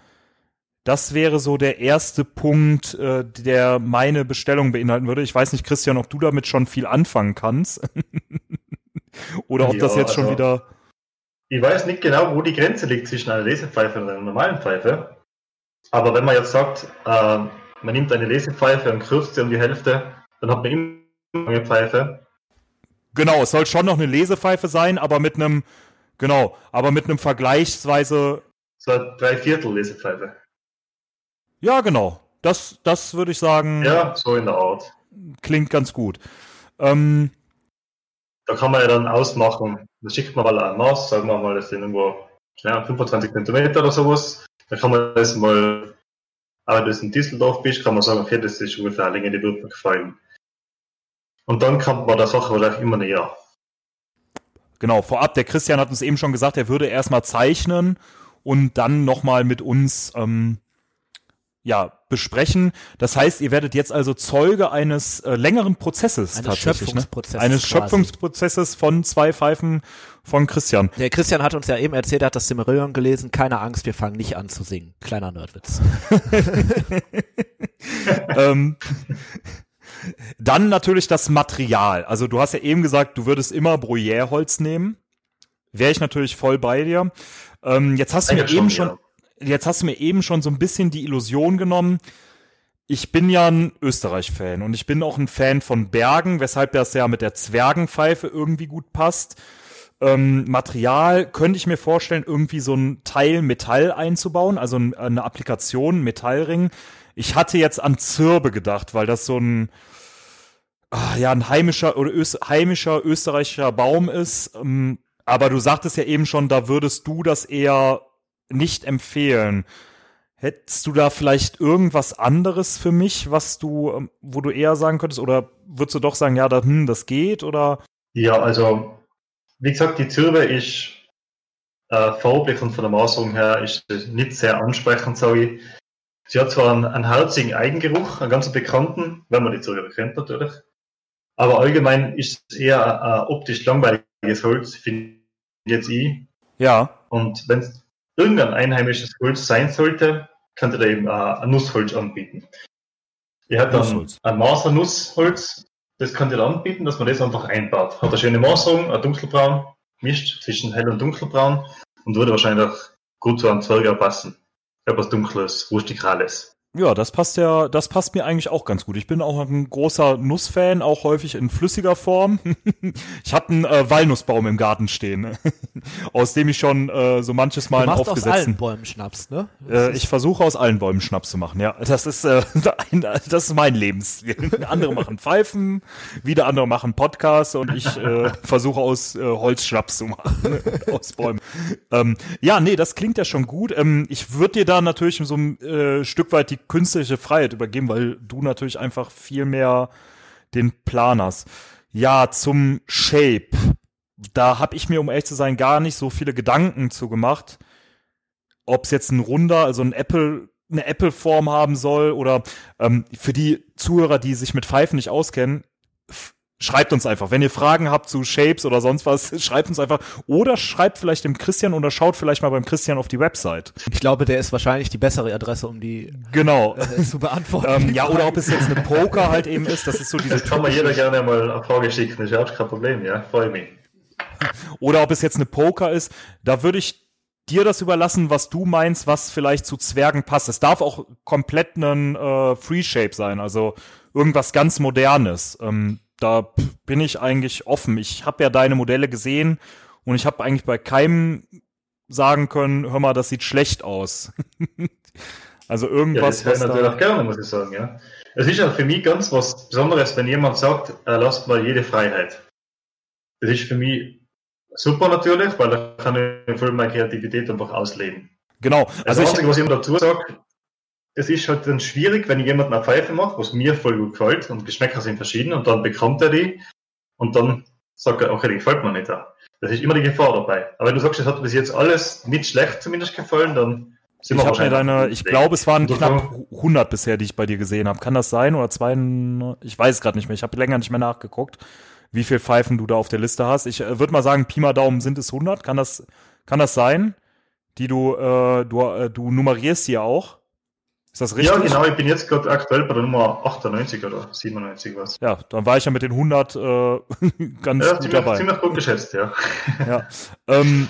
Das wäre so der erste Punkt, äh, der meine Bestellung beinhalten würde. Ich weiß nicht, Christian, ob du damit schon viel anfangen kannst. Oder ob Ja, das jetzt schon also- wieder. Ich weiß nicht genau, wo die Grenze liegt zwischen einer Lesepfeife und einer normalen Pfeife. Aber wenn man jetzt sagt, äh, man nimmt eine Lesepfeife und kürzt sie um die Hälfte, dann hat man immer eine Pfeife. Genau, es soll schon noch eine Lesepfeife sein, aber mit einem, genau, aber mit einem vergleichsweise, So eine Dreiviertel Lesepfeife. ja, genau. Das, das würde ich sagen, Ja, so in der Art. klingt ganz gut. Ähm, Da kann man ja dann ausmachen. Da schickt man mal ein Maß, sagen wir mal, das sind irgendwo keine Ahnung, 25 Zentimeter oder sowas. Da kann man das mal, aber du in Düsseldorf bist, kann man sagen, okay, das ist ungefähr eine Länge, die wird mir gefallen. Und dann kommt man der Sache wahrscheinlich immer näher. Genau, vorab, der Christian hat uns eben schon gesagt, er würde erstmal zeichnen und dann nochmal mit uns ähm, ja, besprechen. Das heißt, ihr werdet jetzt also Zeuge eines äh, längeren Prozesses Eines tatsächlich. Ne? Schöpfungsprozesses Eines quasi. Schöpfungsprozesses von zwei Pfeifen von Christian. Der Christian hat uns ja eben erzählt, er hat das Silmarillion gelesen. Keine Angst, wir fangen nicht an zu singen. Kleiner Nerdwitz. ähm, dann natürlich das Material. Also du hast ja eben gesagt, du würdest immer Bruyère-Holz nehmen. Wäre ich natürlich voll bei dir. Ähm, jetzt hast du mir Eigentlich eben schon, schon, jetzt hast du mir eben schon so ein bisschen die Illusion genommen. Ich bin ja ein Österreich-Fan und ich bin auch ein Fan von Bergen, weshalb das ja mit der Zwergenpfeife irgendwie gut passt. Ähm, Material könnte ich mir vorstellen, irgendwie so ein Teil Metall einzubauen, also ein, eine Applikation, Metallring. Ich hatte jetzt an Zirbe gedacht, weil das so ein ah, ja ein heimischer oder ös heimischer österreichischer Baum ist. Ähm, aber du sagtest ja eben schon, da würdest du das eher nicht empfehlen. Hättest du da vielleicht irgendwas anderes für mich, was du, ähm, wo du eher sagen könntest, oder würdest du doch sagen, ja, da, hm, das geht, oder? Ja, also, wie gesagt, die Zirbe ist äh, farblich und von der Maserung her ist es nicht sehr ansprechend, sage ich. Sie hat zwar einen, einen herzigen Eigengeruch, einen ganz bekannten, wenn man die Zirbe kennt natürlich. Aber allgemein ist es eher ein, ein optisch langweiliges Holz, finde jetzt ich. Ja, Und wenn es irgendein einheimisches Holz sein sollte, könnte da eben ein Nussholz anbieten. Ihr habt dann Nussholz. ein Masernussholz, das könnt ihr dann anbieten, dass man das einfach einbaut. Hat eine schöne Maserung, ein dunkelbraun, mischt zwischen hell und dunkelbraun und würde wahrscheinlich auch gut zu einem Zwerger passen. Etwas dunkles, rustikales. Ja, das passt ja, das passt mir eigentlich auch ganz gut. Ich bin auch ein großer Nussfan, auch häufig in flüssiger Form. ich habe einen äh, Walnussbaum im Garten stehen, aus dem ich schon äh, so manches Mal Du machst aus allen Bäumen Schnaps, ne? Äh, ich versuche aus allen Bäumen Schnaps zu machen, ja. Das ist, äh, ein, das ist mein Lebensstil. Andere machen Pfeifen, wieder andere machen Podcasts und ich äh, versuche aus äh, Holz Schnaps zu machen. aus Bäumen. Ähm, ja, nee, das klingt ja schon gut. Ähm, ich würde dir da natürlich so ein äh, Stück weit die künstlerische Freiheit übergeben, weil du natürlich einfach viel mehr den Plan hast. Ja, zum Shape. Da habe ich mir, um ehrlich zu sein, gar nicht so viele Gedanken zu gemacht ob es jetzt ein runder, also ein Apple, eine Apple-Form haben soll oder ähm, für die Zuhörer, die sich mit Pfeifen nicht auskennen, schreibt uns einfach. Wenn ihr Fragen habt zu Shapes oder sonst was, schreibt uns einfach. Oder schreibt vielleicht dem Christian oder schaut vielleicht mal beim Christian auf die Website. Ich glaube, der ist wahrscheinlich die bessere Adresse, um die Genau. äh, zu beantworten. ähm, ja, oder ob es jetzt eine Poker halt eben ist, das ist so diese Das kann mir jeder gerne mal eine Frage schicken, das ist überhaupt kein Problem, ja, freue mich. oder ob es jetzt eine Poker ist, da würde ich dir das überlassen, was du meinst, was vielleicht zu Zwergen passt. Es darf auch komplett ein äh, Free Shape sein, also irgendwas ganz Modernes. Ähm, da bin ich eigentlich offen. Ich habe ja deine Modelle gesehen und ich habe eigentlich bei keinem sagen können, hör mal, das sieht schlecht aus. also Ja, irgendwas, das höre was ich natürlich auch da, gerne, muss ich sagen, ja. Es ist ja für mich ganz was Besonderes, wenn jemand sagt, äh, lasst mal jede Freiheit. Das ist für mich super natürlich, weil da kann ich voll meine Kreativität einfach ausleben. genau. Das Also ich, Einzige, was ich immer dazu sage, es ist halt dann schwierig, wenn ich jemanden eine Pfeife mache, was mir voll gut gefällt und Geschmäcker sind verschieden und dann bekommt er die und dann sagt er, okay, die gefällt mir nicht. Da. Das ist immer die Gefahr dabei. Aber wenn du sagst, es hat bis jetzt alles nicht schlecht zumindest gefallen, dann Sind Ich wir wahrscheinlich deine, ich glaube, es waren knapp so- 100 bisher, die ich bei dir gesehen habe. Kann das sein oder zwei? Ich weiß es gerade nicht mehr. Ich habe länger nicht mehr nachgeguckt, wie viel Pfeifen du da auf der Liste hast. Ich äh, würde mal sagen, Pi mal Daumen sind es 100. Kann das, kann das sein? Die du, äh, du, äh, du nummerierst die ja auch. Ist das richtig? Ja, genau, ich bin jetzt gerade aktuell bei der Nummer 98 oder 97 was. Ja, dann war ich ja mit den 100 äh, ganz Ja, gut ziemlich, dabei. ziemlich gut geschätzt, ja. Ja. ähm,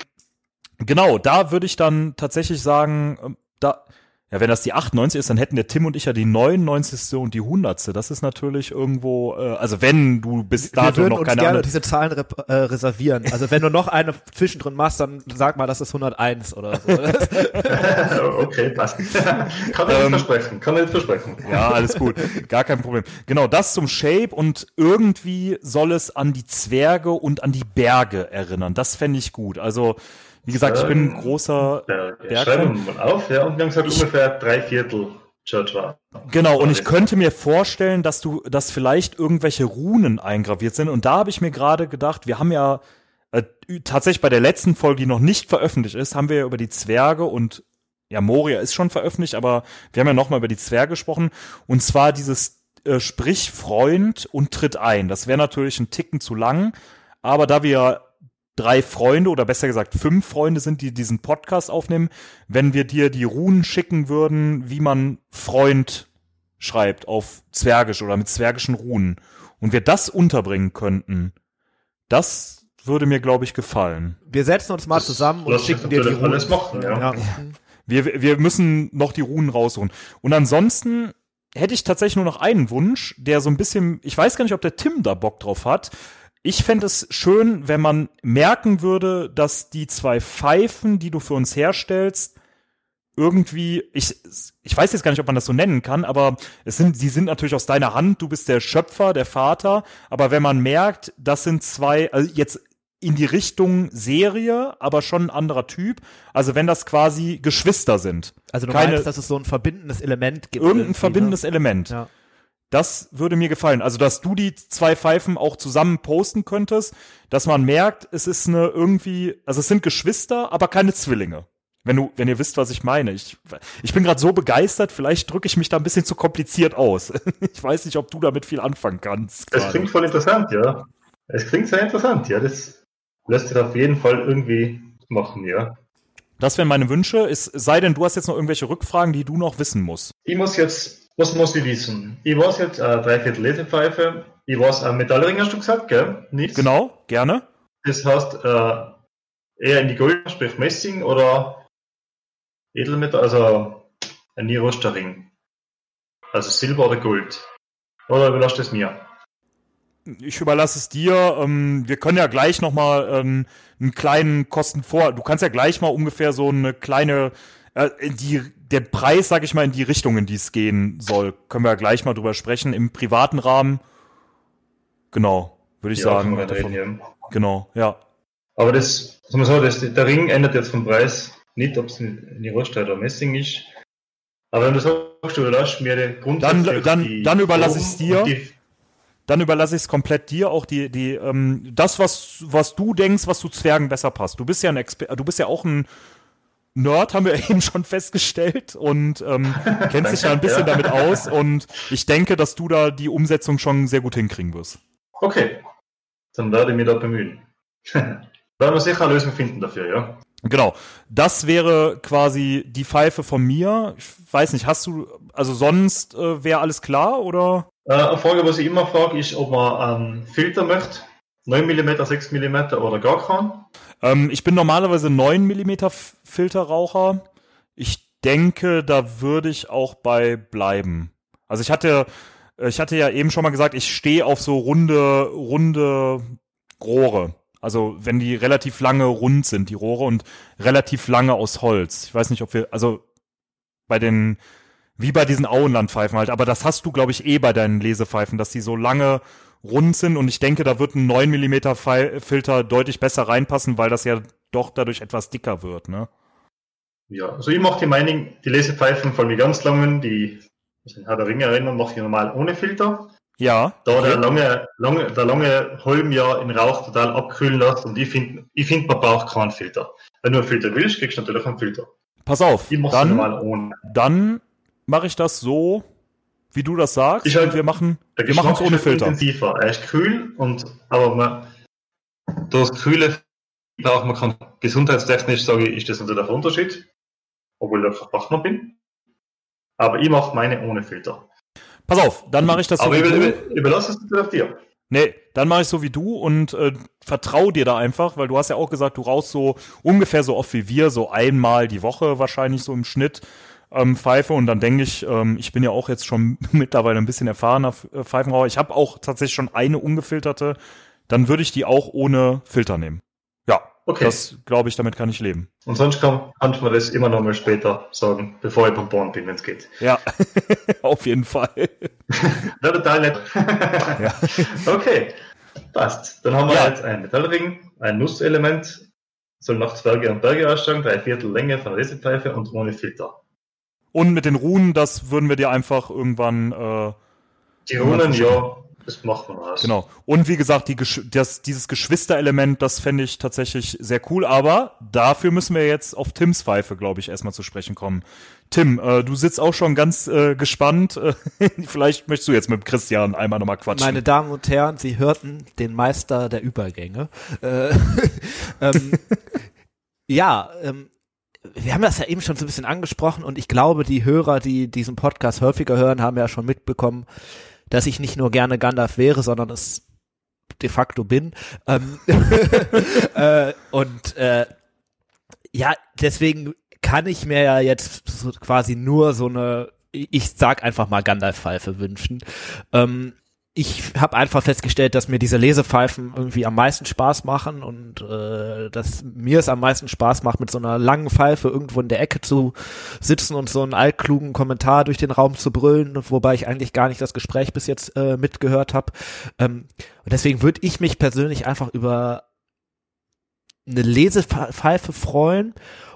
genau, da würde ich dann tatsächlich sagen, ähm, da, ja, wenn das die 98 ist, dann hätten der Tim und ich ja die 99. und die 100. Das ist natürlich irgendwo, äh, also wenn du bis Wir dato würden noch uns keine gerne andere, diese Zahlen äh, reservieren. Also wenn du noch eine zwischendrin machst, dann sag mal, das ist 101 oder so. okay, passt. kann ich nicht Ähm, versprechen, kann ich nicht versprechen. ja, alles gut, gar kein Problem. Genau, das zum Shape und irgendwie soll es an die Zwerge und an die Berge erinnern. Das fände ich gut. Also, wie gesagt, ich bin ein großer Berge. Bergfan. Schreiben wir mal auf, ja, und wir haben gesagt, Ich- ungefähr drei Viertel Church war. Genau, und ich könnte mir vorstellen, dass du, dass vielleicht irgendwelche Runen eingraviert sind. Und da habe ich mir gerade gedacht, wir haben ja äh, tatsächlich bei der letzten Folge, die noch nicht veröffentlicht ist, haben wir ja über die Zwerge und ja, Moria ist schon veröffentlicht, aber wir haben ja nochmal über die Zwerge gesprochen. Und zwar dieses äh, Sprich Freund und tritt ein. Das wäre natürlich ein Ticken zu lang, aber da wir drei Freunde oder besser gesagt fünf Freunde sind, die diesen Podcast aufnehmen, wenn wir dir die Runen schicken würden, wie man Freund schreibt auf Zwergisch oder mit zwergischen Runen und wir das unterbringen könnten, das würde mir, glaube ich, gefallen. Wir setzen uns mal Das zusammen und schicken dir die Runen. alles machen, ja. Ja. Wir, wir müssen noch die Runen rausholen. Und ansonsten hätte ich tatsächlich nur noch einen Wunsch, der so ein bisschen, ich weiß gar nicht, ob der Tim da Bock drauf hat. Ich fände es schön, wenn man merken würde, dass die zwei Pfeifen, die du für uns herstellst, irgendwie, ich, ich weiß jetzt gar nicht, ob man das so nennen kann, aber es sind, sie sind natürlich aus deiner Hand, du bist der Schöpfer, der Vater, aber wenn man merkt, das sind zwei, also jetzt in die Richtung Serie, aber schon ein anderer Typ, also wenn das quasi Geschwister sind, Also du Keine- meinst, dass es so ein verbindendes Element gibt. irgendein irgendwie, verbindendes Element. Ne? Ja. Das würde mir gefallen. Also, dass du die zwei Pfeifen auch zusammen posten könntest, dass man merkt, es ist eine irgendwie, also es sind Geschwister, aber keine Zwillinge. Wenn du, wenn ihr wisst, was ich meine. Ich, ich bin gerade so begeistert, vielleicht drücke ich mich da ein bisschen zu kompliziert aus. Ich weiß nicht, ob du damit viel anfangen kannst. Das gerade. klingt voll interessant, ja. Es klingt sehr interessant, ja. Das lässt sich auf jeden Fall irgendwie machen, ja. Das wären meine Wünsche. Es sei denn, du hast jetzt noch irgendwelche Rückfragen, die du noch wissen musst. Ich muss jetzt, was muss ich wissen? Ich weiß jetzt äh, Dreiviertel Lesepfeife, ich weiß ein Metallring, hast du gesagt, gell? Nichts? Genau, gerne. Das heißt, äh, eher in die Gold, sprich Messing oder Edelmetall, also ein Nirosterring. Also Silber oder Gold. Oder überlasst es mir? Ich überlasse es dir. Ähm, wir können ja gleich noch mal ähm, einen kleinen Kosten vor. Du kannst ja gleich mal ungefähr so eine kleine, äh, die der Preis, sag ich mal, in die Richtung, in die es gehen soll, können wir ja gleich mal drüber sprechen im privaten Rahmen. Genau, würde ich Ja, sagen. davon- reden, ja. Genau, ja. Aber das, sagen wir so, das, der Ring ändert jetzt vom Preis nicht, ob es in die Rost oder Messing ist. Aber wenn du sagst, du überlässt mir die grundsätzlich dann- die dann überlasse Form ich's dir. Dann überlasse ich es komplett dir, auch die, die, ähm, das, was, was du denkst, was zu Zwergen besser passt. Du bist ja ein Exper du bist ja auch ein Nerd, haben wir eben schon festgestellt und ähm, kennst dich ja ein bisschen Ja. damit aus und ich denke, dass du da die Umsetzung schon sehr gut hinkriegen wirst. Okay, dann werde ich mich da bemühen. Werden wir sicher eine Lösung finden dafür, ja. Genau. Das wäre quasi die Pfeife von mir. Ich weiß nicht, hast du, also sonst äh, wäre alles klar oder? Äh, eine Frage, was ich immer frage, ist, ob man einen Filter möchte. 9 mm, 6 mm oder gar keinen. Ähm, ich bin normalerweise 9 mm Filterraucher. Ich denke, da würde ich auch bei bleiben. Also ich hatte, äh, ich hatte ja eben schon mal gesagt, ich stehe auf so runde, runde Rohre. Also wenn die relativ lange rund sind, die Rohre und relativ lange aus Holz. Ich weiß nicht, ob wir, also bei den, wie bei diesen Auenlandpfeifen halt, aber das hast du, glaube ich, eh bei deinen Lesepfeifen, dass die so lange rund sind und ich denke, da wird ein 9 mm Filter deutlich besser reinpassen, weil das ja doch dadurch etwas dicker wird, ne? Ja, also ich mache die Meinung, die Lesepfeifen, allem die ganz langen, die also Herr der Ringe erinnern, mache ich normal ohne Filter. Ja. Da der lange, lange, der lange Holm ja in Rauch total abkühlen lässt und ich finde, ich find, man braucht keinen Filter. Wenn du einen Filter willst, kriegst du natürlich einen Filter. Pass auf, Ich dann, normal ohne. dann mache ich das so, wie du das sagst. Ich halt- wir machen, Der wir machen es ohne Filter. intensiver. Er ist kühl und aber man, durch das Kühle braucht man kein, gesundheitstechnisch sage ich, ist das natürlich ein Unterschied, obwohl ich Fachmann bin. Aber ich mache meine ohne Filter. Pass auf, dann mache ich das so aber wie ich du. über, überlasse es natürlich dir. Nee, dann mache ich so wie du und äh, vertrau dir da einfach, weil du hast ja auch gesagt, du rauchst so ungefähr so oft wie wir, so einmal die Woche wahrscheinlich so im Schnitt ähm, Pfeife und dann denke ich, ähm, ich bin ja auch jetzt schon mittlerweile ein bisschen erfahrener äh, Pfeifenraucher. Ich habe auch tatsächlich schon eine ungefilterte, dann würde ich die auch ohne Filter nehmen. Ja, Okay. das glaube ich, damit kann ich leben. Und sonst kann, kann man das immer noch mal später sagen, bevor ich beim Born bin, wenn es geht. Ja, auf jeden Fall. Ja, total nett. Ja. Okay, passt. Dann haben wir Ja. jetzt einen Metallring, ein Nusselement, soll nach Zwerge und Berge aussteigen, drei Viertel Länge von Lesepfeife und ohne Filter. Und mit den Runen, das würden wir dir einfach irgendwann äh, Die Runen, ja, das macht man aus. Genau. Und wie gesagt, die, Gesch- das, dieses Geschwisterelement, das fände ich tatsächlich sehr cool. Aber dafür müssen wir jetzt auf Tims Pfeife, glaube ich, erstmal zu sprechen kommen. Tim, äh, du sitzt auch schon ganz äh, gespannt. Vielleicht möchtest du jetzt mit Christian einmal nochmal quatschen. Meine Damen und Herren, Sie hörten den Meister der Übergänge. Äh, ähm, ja, ähm, wir haben das ja eben schon so ein bisschen angesprochen und ich glaube, die Hörer, die diesen Podcast häufiger hören, haben ja schon mitbekommen, dass ich nicht nur gerne Gandalf wäre, sondern es de facto bin. Ähm, äh, und äh, ja, deswegen kann ich mir ja jetzt so quasi nur so eine, ich sag einfach mal Gandalf-Pfeife wünschen. Ähm, ich habe einfach festgestellt, dass mir diese Lesepfeifen irgendwie am meisten Spaß machen und äh, dass mir es am meisten Spaß macht, mit so einer langen Pfeife irgendwo in der Ecke zu sitzen und so einen altklugen Kommentar durch den Raum zu brüllen, wobei ich eigentlich gar nicht das Gespräch bis jetzt äh, mitgehört habe. Ähm, und deswegen würde ich mich persönlich einfach über eine Lesepfeife freuen.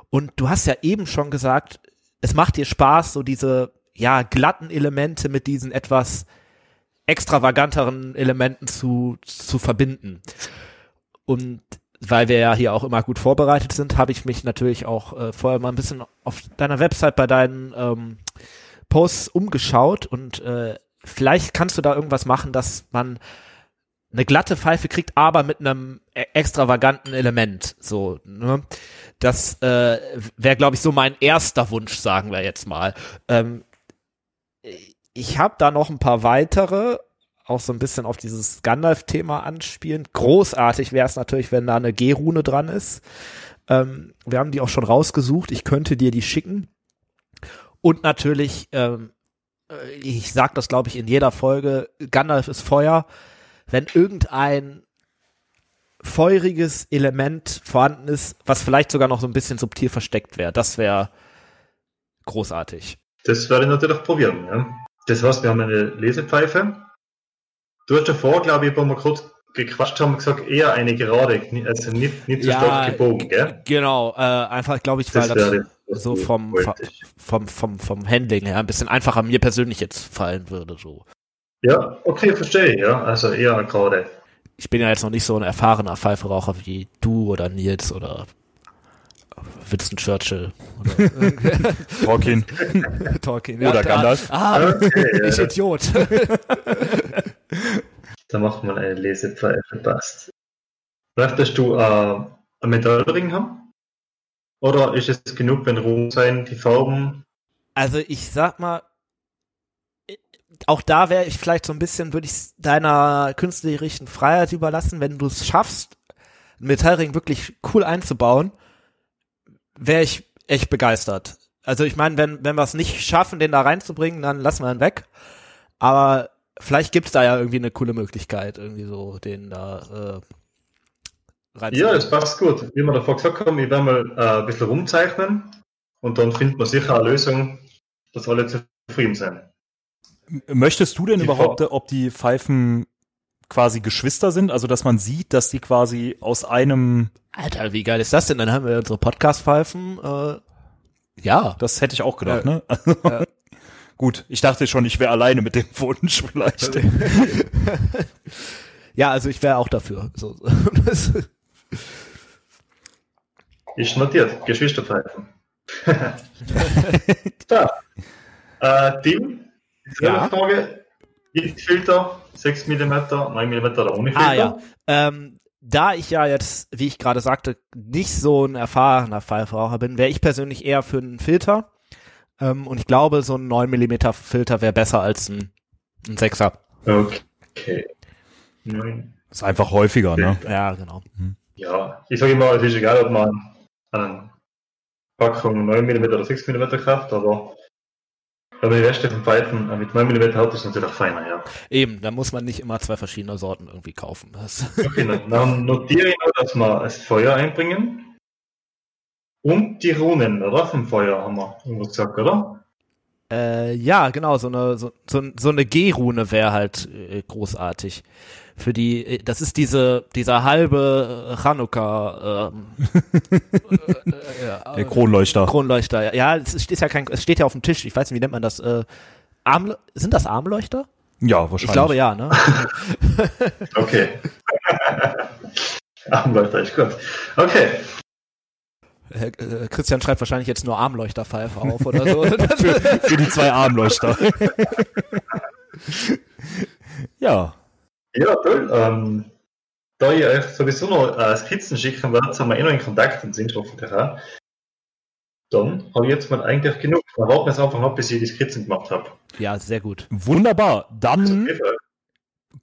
Und du hast ja eben schon gesagt, es macht dir Spaß, so diese ja glatten Elemente mit diesen etwas extravaganteren Elementen zu, zu verbinden. Und weil wir ja hier auch immer gut vorbereitet sind, habe ich mich natürlich auch äh, vorher mal ein bisschen auf deiner Website bei deinen ähm, Posts umgeschaut und äh, vielleicht kannst du da irgendwas machen, dass man eine glatte Pfeife kriegt, aber mit einem e- extravaganten Element. So, ne? Das äh, wäre, glaube ich, so mein erster Wunsch, sagen wir jetzt mal. Ähm, ich habe da noch ein paar weitere, auch so ein bisschen auf dieses Gandalf-Thema anspielen. Großartig wäre es natürlich, wenn da eine G-Rune dran ist. Ähm, wir haben die auch schon rausgesucht. Ich könnte dir die schicken. Und natürlich, ähm, äh, ich sag das, glaube ich, in jeder Folge, Gandalf ist Feuer. Wenn irgendein feuriges Element vorhanden ist, was vielleicht sogar noch so ein bisschen subtil versteckt wäre, das wäre großartig. Das werde ich natürlich probieren. Ja. Das heißt, wir haben eine Lesepfeife. Du hast davor, glaube ich, wo wir kurz gequatscht haben, gesagt, eher eine gerade, also nicht, nicht so stark gebogen, gell? Genau, äh, einfach, glaube ich, weil das, wäre so das vom, vom, vom, vom Handling her ein bisschen einfacher mir persönlich jetzt fallen würde. So. Ja, okay, verstehe ja. Also eher gerade. Ich bin ja jetzt noch nicht so ein erfahrener Pfeiferaucher wie du oder Nils oder Winston Churchill oder. Tolkien Tolkien. oder da- Gandalf. Ah, Okay, ich ja, Idiot. da macht man eine Lesepfeife, passt. Möchtest du äh, einen Metallring haben? Oder ist es genug, wenn Ruhm sein, die Farben? Also ich sag mal, auch da wäre ich vielleicht so ein bisschen, würde ich deiner künstlerischen Freiheit überlassen, wenn du es schaffst, einen Metallring wirklich cool einzubauen, wäre ich echt begeistert. Also ich meine, wenn, wenn wir es nicht schaffen, den da reinzubringen, dann lassen wir ihn weg. Aber vielleicht gibt's da ja irgendwie eine coole Möglichkeit, irgendwie so den da äh, Ja, reinzubringen. das passt gut. Wie wir davor gesagt haben, ich werde mal äh, ein bisschen rumzeichnen und dann findet man sicher eine Lösung, dass alle zufrieden sind. Möchtest du denn Die überhaupt, Frau- ob die Pfeifen quasi Geschwister sind? Also, dass man sieht, dass die quasi aus einem, Alter, wie geil ist das denn? Dann haben wir unsere Podcast-Pfeifen. Äh, ja. das hätte ich auch gedacht, Ja. ne? Ja. Gut, ich dachte schon, ich wäre alleine mit dem Wunsch vielleicht. ja, also ich wäre auch dafür. So, Ist notiert, Geschwisterpfeifen. so. Äh, Tim, die Ja. Frage. Mit Filter, 6 mm, 9 mm oder ohne Filter? Ah ja. Ähm, da ich ja jetzt, wie ich gerade sagte, nicht so ein erfahrener Pfeifraucher bin, wäre ich persönlich eher für einen Filter. Ähm, und ich glaube, so ein 9 mm Filter wäre besser als ein, ein 6er. Okay. Neun. Ist einfach häufiger, ne? Ja, genau. Ja, ich sage immer, es ist egal, ob man eine Packung 9 mm oder 6 mm kauft, aber man die von Pfeifen äh, mit 9 mm hat, ist es natürlich auch feiner, ja. Eben, da muss man nicht immer zwei verschiedene Sorten irgendwie kaufen. Das Okay, dann, notiere ich noch, dass wir das Feuer einbringen. Und die Runen, oder? Vom Feuer haben wir irgendwas gesagt, oder? Äh, ja, genau, so eine, so, so, so eine G-Rune wäre halt äh, großartig. Für die, äh, das ist diese, dieser halbe äh, Chanukka, ähm, äh, äh, ja, Der Kronleuchter. Kronleuchter. Ja, es ist ja kein, es steht ja auf dem Tisch. Ich weiß nicht, wie nennt man das? Äh, Arm, sind das Armleuchter? Ja, wahrscheinlich. Ich glaube ja, ne? Okay. Armleuchter ist gut. Okay. Äh, äh, Christian schreibt wahrscheinlich jetzt nur Armleuchterpfeife auf oder so. für, für die zwei Armleuchter. ja. Ja, toll. Ähm, da ich euch sowieso noch äh, Skizzen schicken werde, sind wir eh noch in Kontakt und sind hoffentlich auch. Dann habe ich jetzt mal eigentlich genug. Dann warten wir jetzt einfach ab, bis ich die Skizzen gemacht habe. ja, sehr gut. Wunderbar. Dann Okay,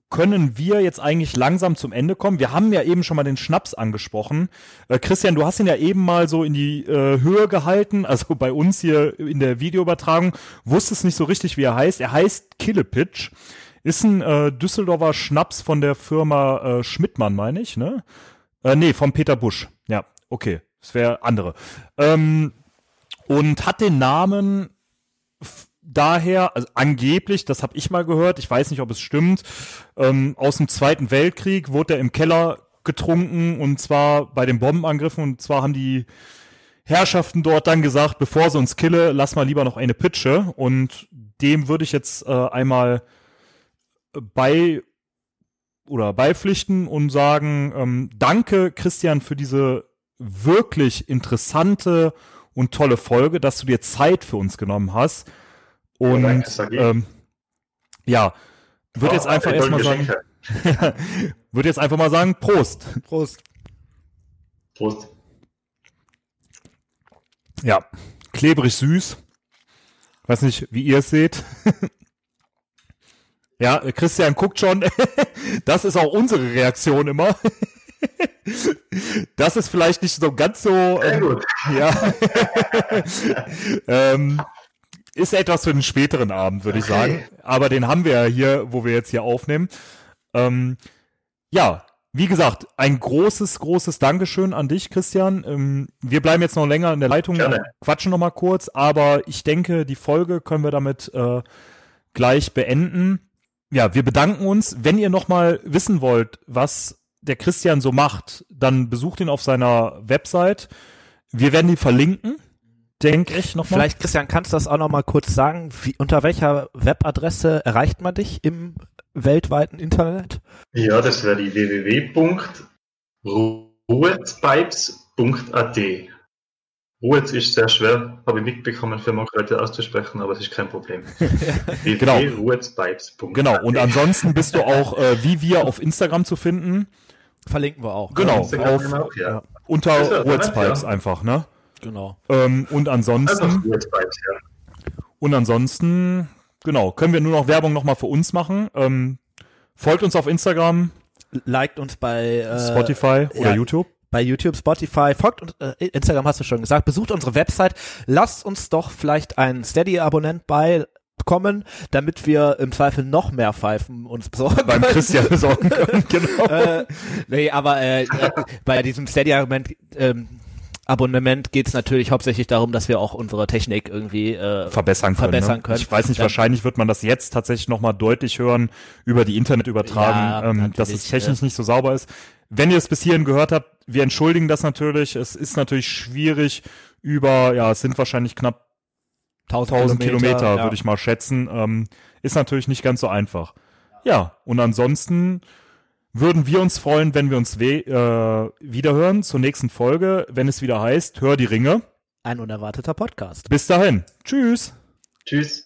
können wir jetzt eigentlich langsam zum Ende kommen. Wir haben ja eben schon mal den Schnaps angesprochen. Äh, Christian, du hast ihn ja eben mal so in die äh, Höhe gehalten, also bei uns hier in der Videoübertragung. Wusstest nicht so richtig, wie er heißt. Er heißt Killepitch. Ist ein äh, Düsseldorfer Schnaps von der Firma äh, Schmidtmann, meine ich, ne? Äh, nee, von Peter Busch. Ja, okay. Das wäre andere. Ähm, und hat den Namen daher, also angeblich, das habe ich mal gehört, ich weiß nicht, ob es stimmt, ähm, aus dem Zweiten Weltkrieg wurde er im Keller getrunken und zwar bei den Bombenangriffen und zwar haben die Herrschaften dort dann gesagt, bevor sie uns kille, lass mal lieber noch eine Pitsche und dem würde ich jetzt äh, einmal bei oder beipflichten und sagen, ähm, danke Christian für diese wirklich interessante und tolle Folge, dass du dir Zeit für uns genommen hast. Und ähm, ja, würde jetzt Ah, einfach erstmal sagen, würde jetzt einfach mal sagen, Prost. Prost. Prost. Ja, klebrig süß. Weiß nicht, wie ihr es seht. ja, Christian guckt schon. das ist auch unsere Reaktion immer. das ist vielleicht nicht so ganz so. Sehr Ähm, gut. ja. ähm, ist etwas für den späteren Abend, würde ich Okay. sagen. Aber den haben wir ja hier, wo wir jetzt hier aufnehmen. Ähm, ja, wie gesagt, ein großes, großes Dankeschön an dich, Christian. Ähm, wir bleiben jetzt noch länger in der Leitung, Gerne. quatschen noch mal kurz, aber ich denke, die Folge können wir damit äh, gleich beenden. Ja, wir bedanken uns. Wenn ihr noch mal wissen wollt, was der Christian so macht, dann besucht ihn auf seiner Website. Wir werden die verlinken, denke ich noch mal. Vielleicht, Christian, kannst du das auch noch mal kurz sagen? Wie, unter welcher Webadresse erreicht man dich im weltweiten Internet? Ja, das wäre die www.ruhetspipes.at. Ruhetz ist sehr schwer, habe ich mitbekommen, für manche Leute auszusprechen, aber es ist kein Problem. Genau. Genau, und ansonsten bist du auch äh, wie wir auf Instagram zu finden. Verlinken wir auch. Genau, auf, auch, ja. Unter ja Words nett, Pipes ja. einfach, ne? Genau. Ähm, und ansonsten, Ruhetspipes, ja. und ansonsten, genau, können wir nur noch Werbung nochmal für uns machen. Ähm, folgt uns auf Instagram, Liked uns bei äh, Spotify oder ja. YouTube. Bei YouTube, Spotify, folgt uns, äh, Instagram hast du schon gesagt, besucht unsere Website, lasst uns doch vielleicht einen Steady-Abonnent beikommen, damit wir im Zweifel noch mehr Pfeifen uns besorgen Beim können. Christian besorgen können, genau. äh, nee, aber äh, äh, bei diesem Steady-Abonnement ähm, Abonnement geht es natürlich hauptsächlich darum, dass wir auch unsere Technik irgendwie äh, verbessern können. verbessern ne? können. Ich weiß nicht, Dann- wahrscheinlich wird man das jetzt tatsächlich nochmal deutlich hören über die Internetübertragung, Ja, ähm, dass es technisch nicht so sauber ist. Wenn ihr es bis hierhin gehört habt, wir entschuldigen das natürlich. Es ist natürlich schwierig über, ja, es sind wahrscheinlich knapp 1000 Kilometer, ja. würde ich mal schätzen. Ähm, ist natürlich nicht ganz so einfach. Ja, und ansonsten würden wir uns freuen, wenn wir uns we äh, wiederhören zur nächsten Folge, wenn es wieder heißt, hör die Ringe. ein unerwarteter Podcast. Bis dahin. Tschüss. Tschüss.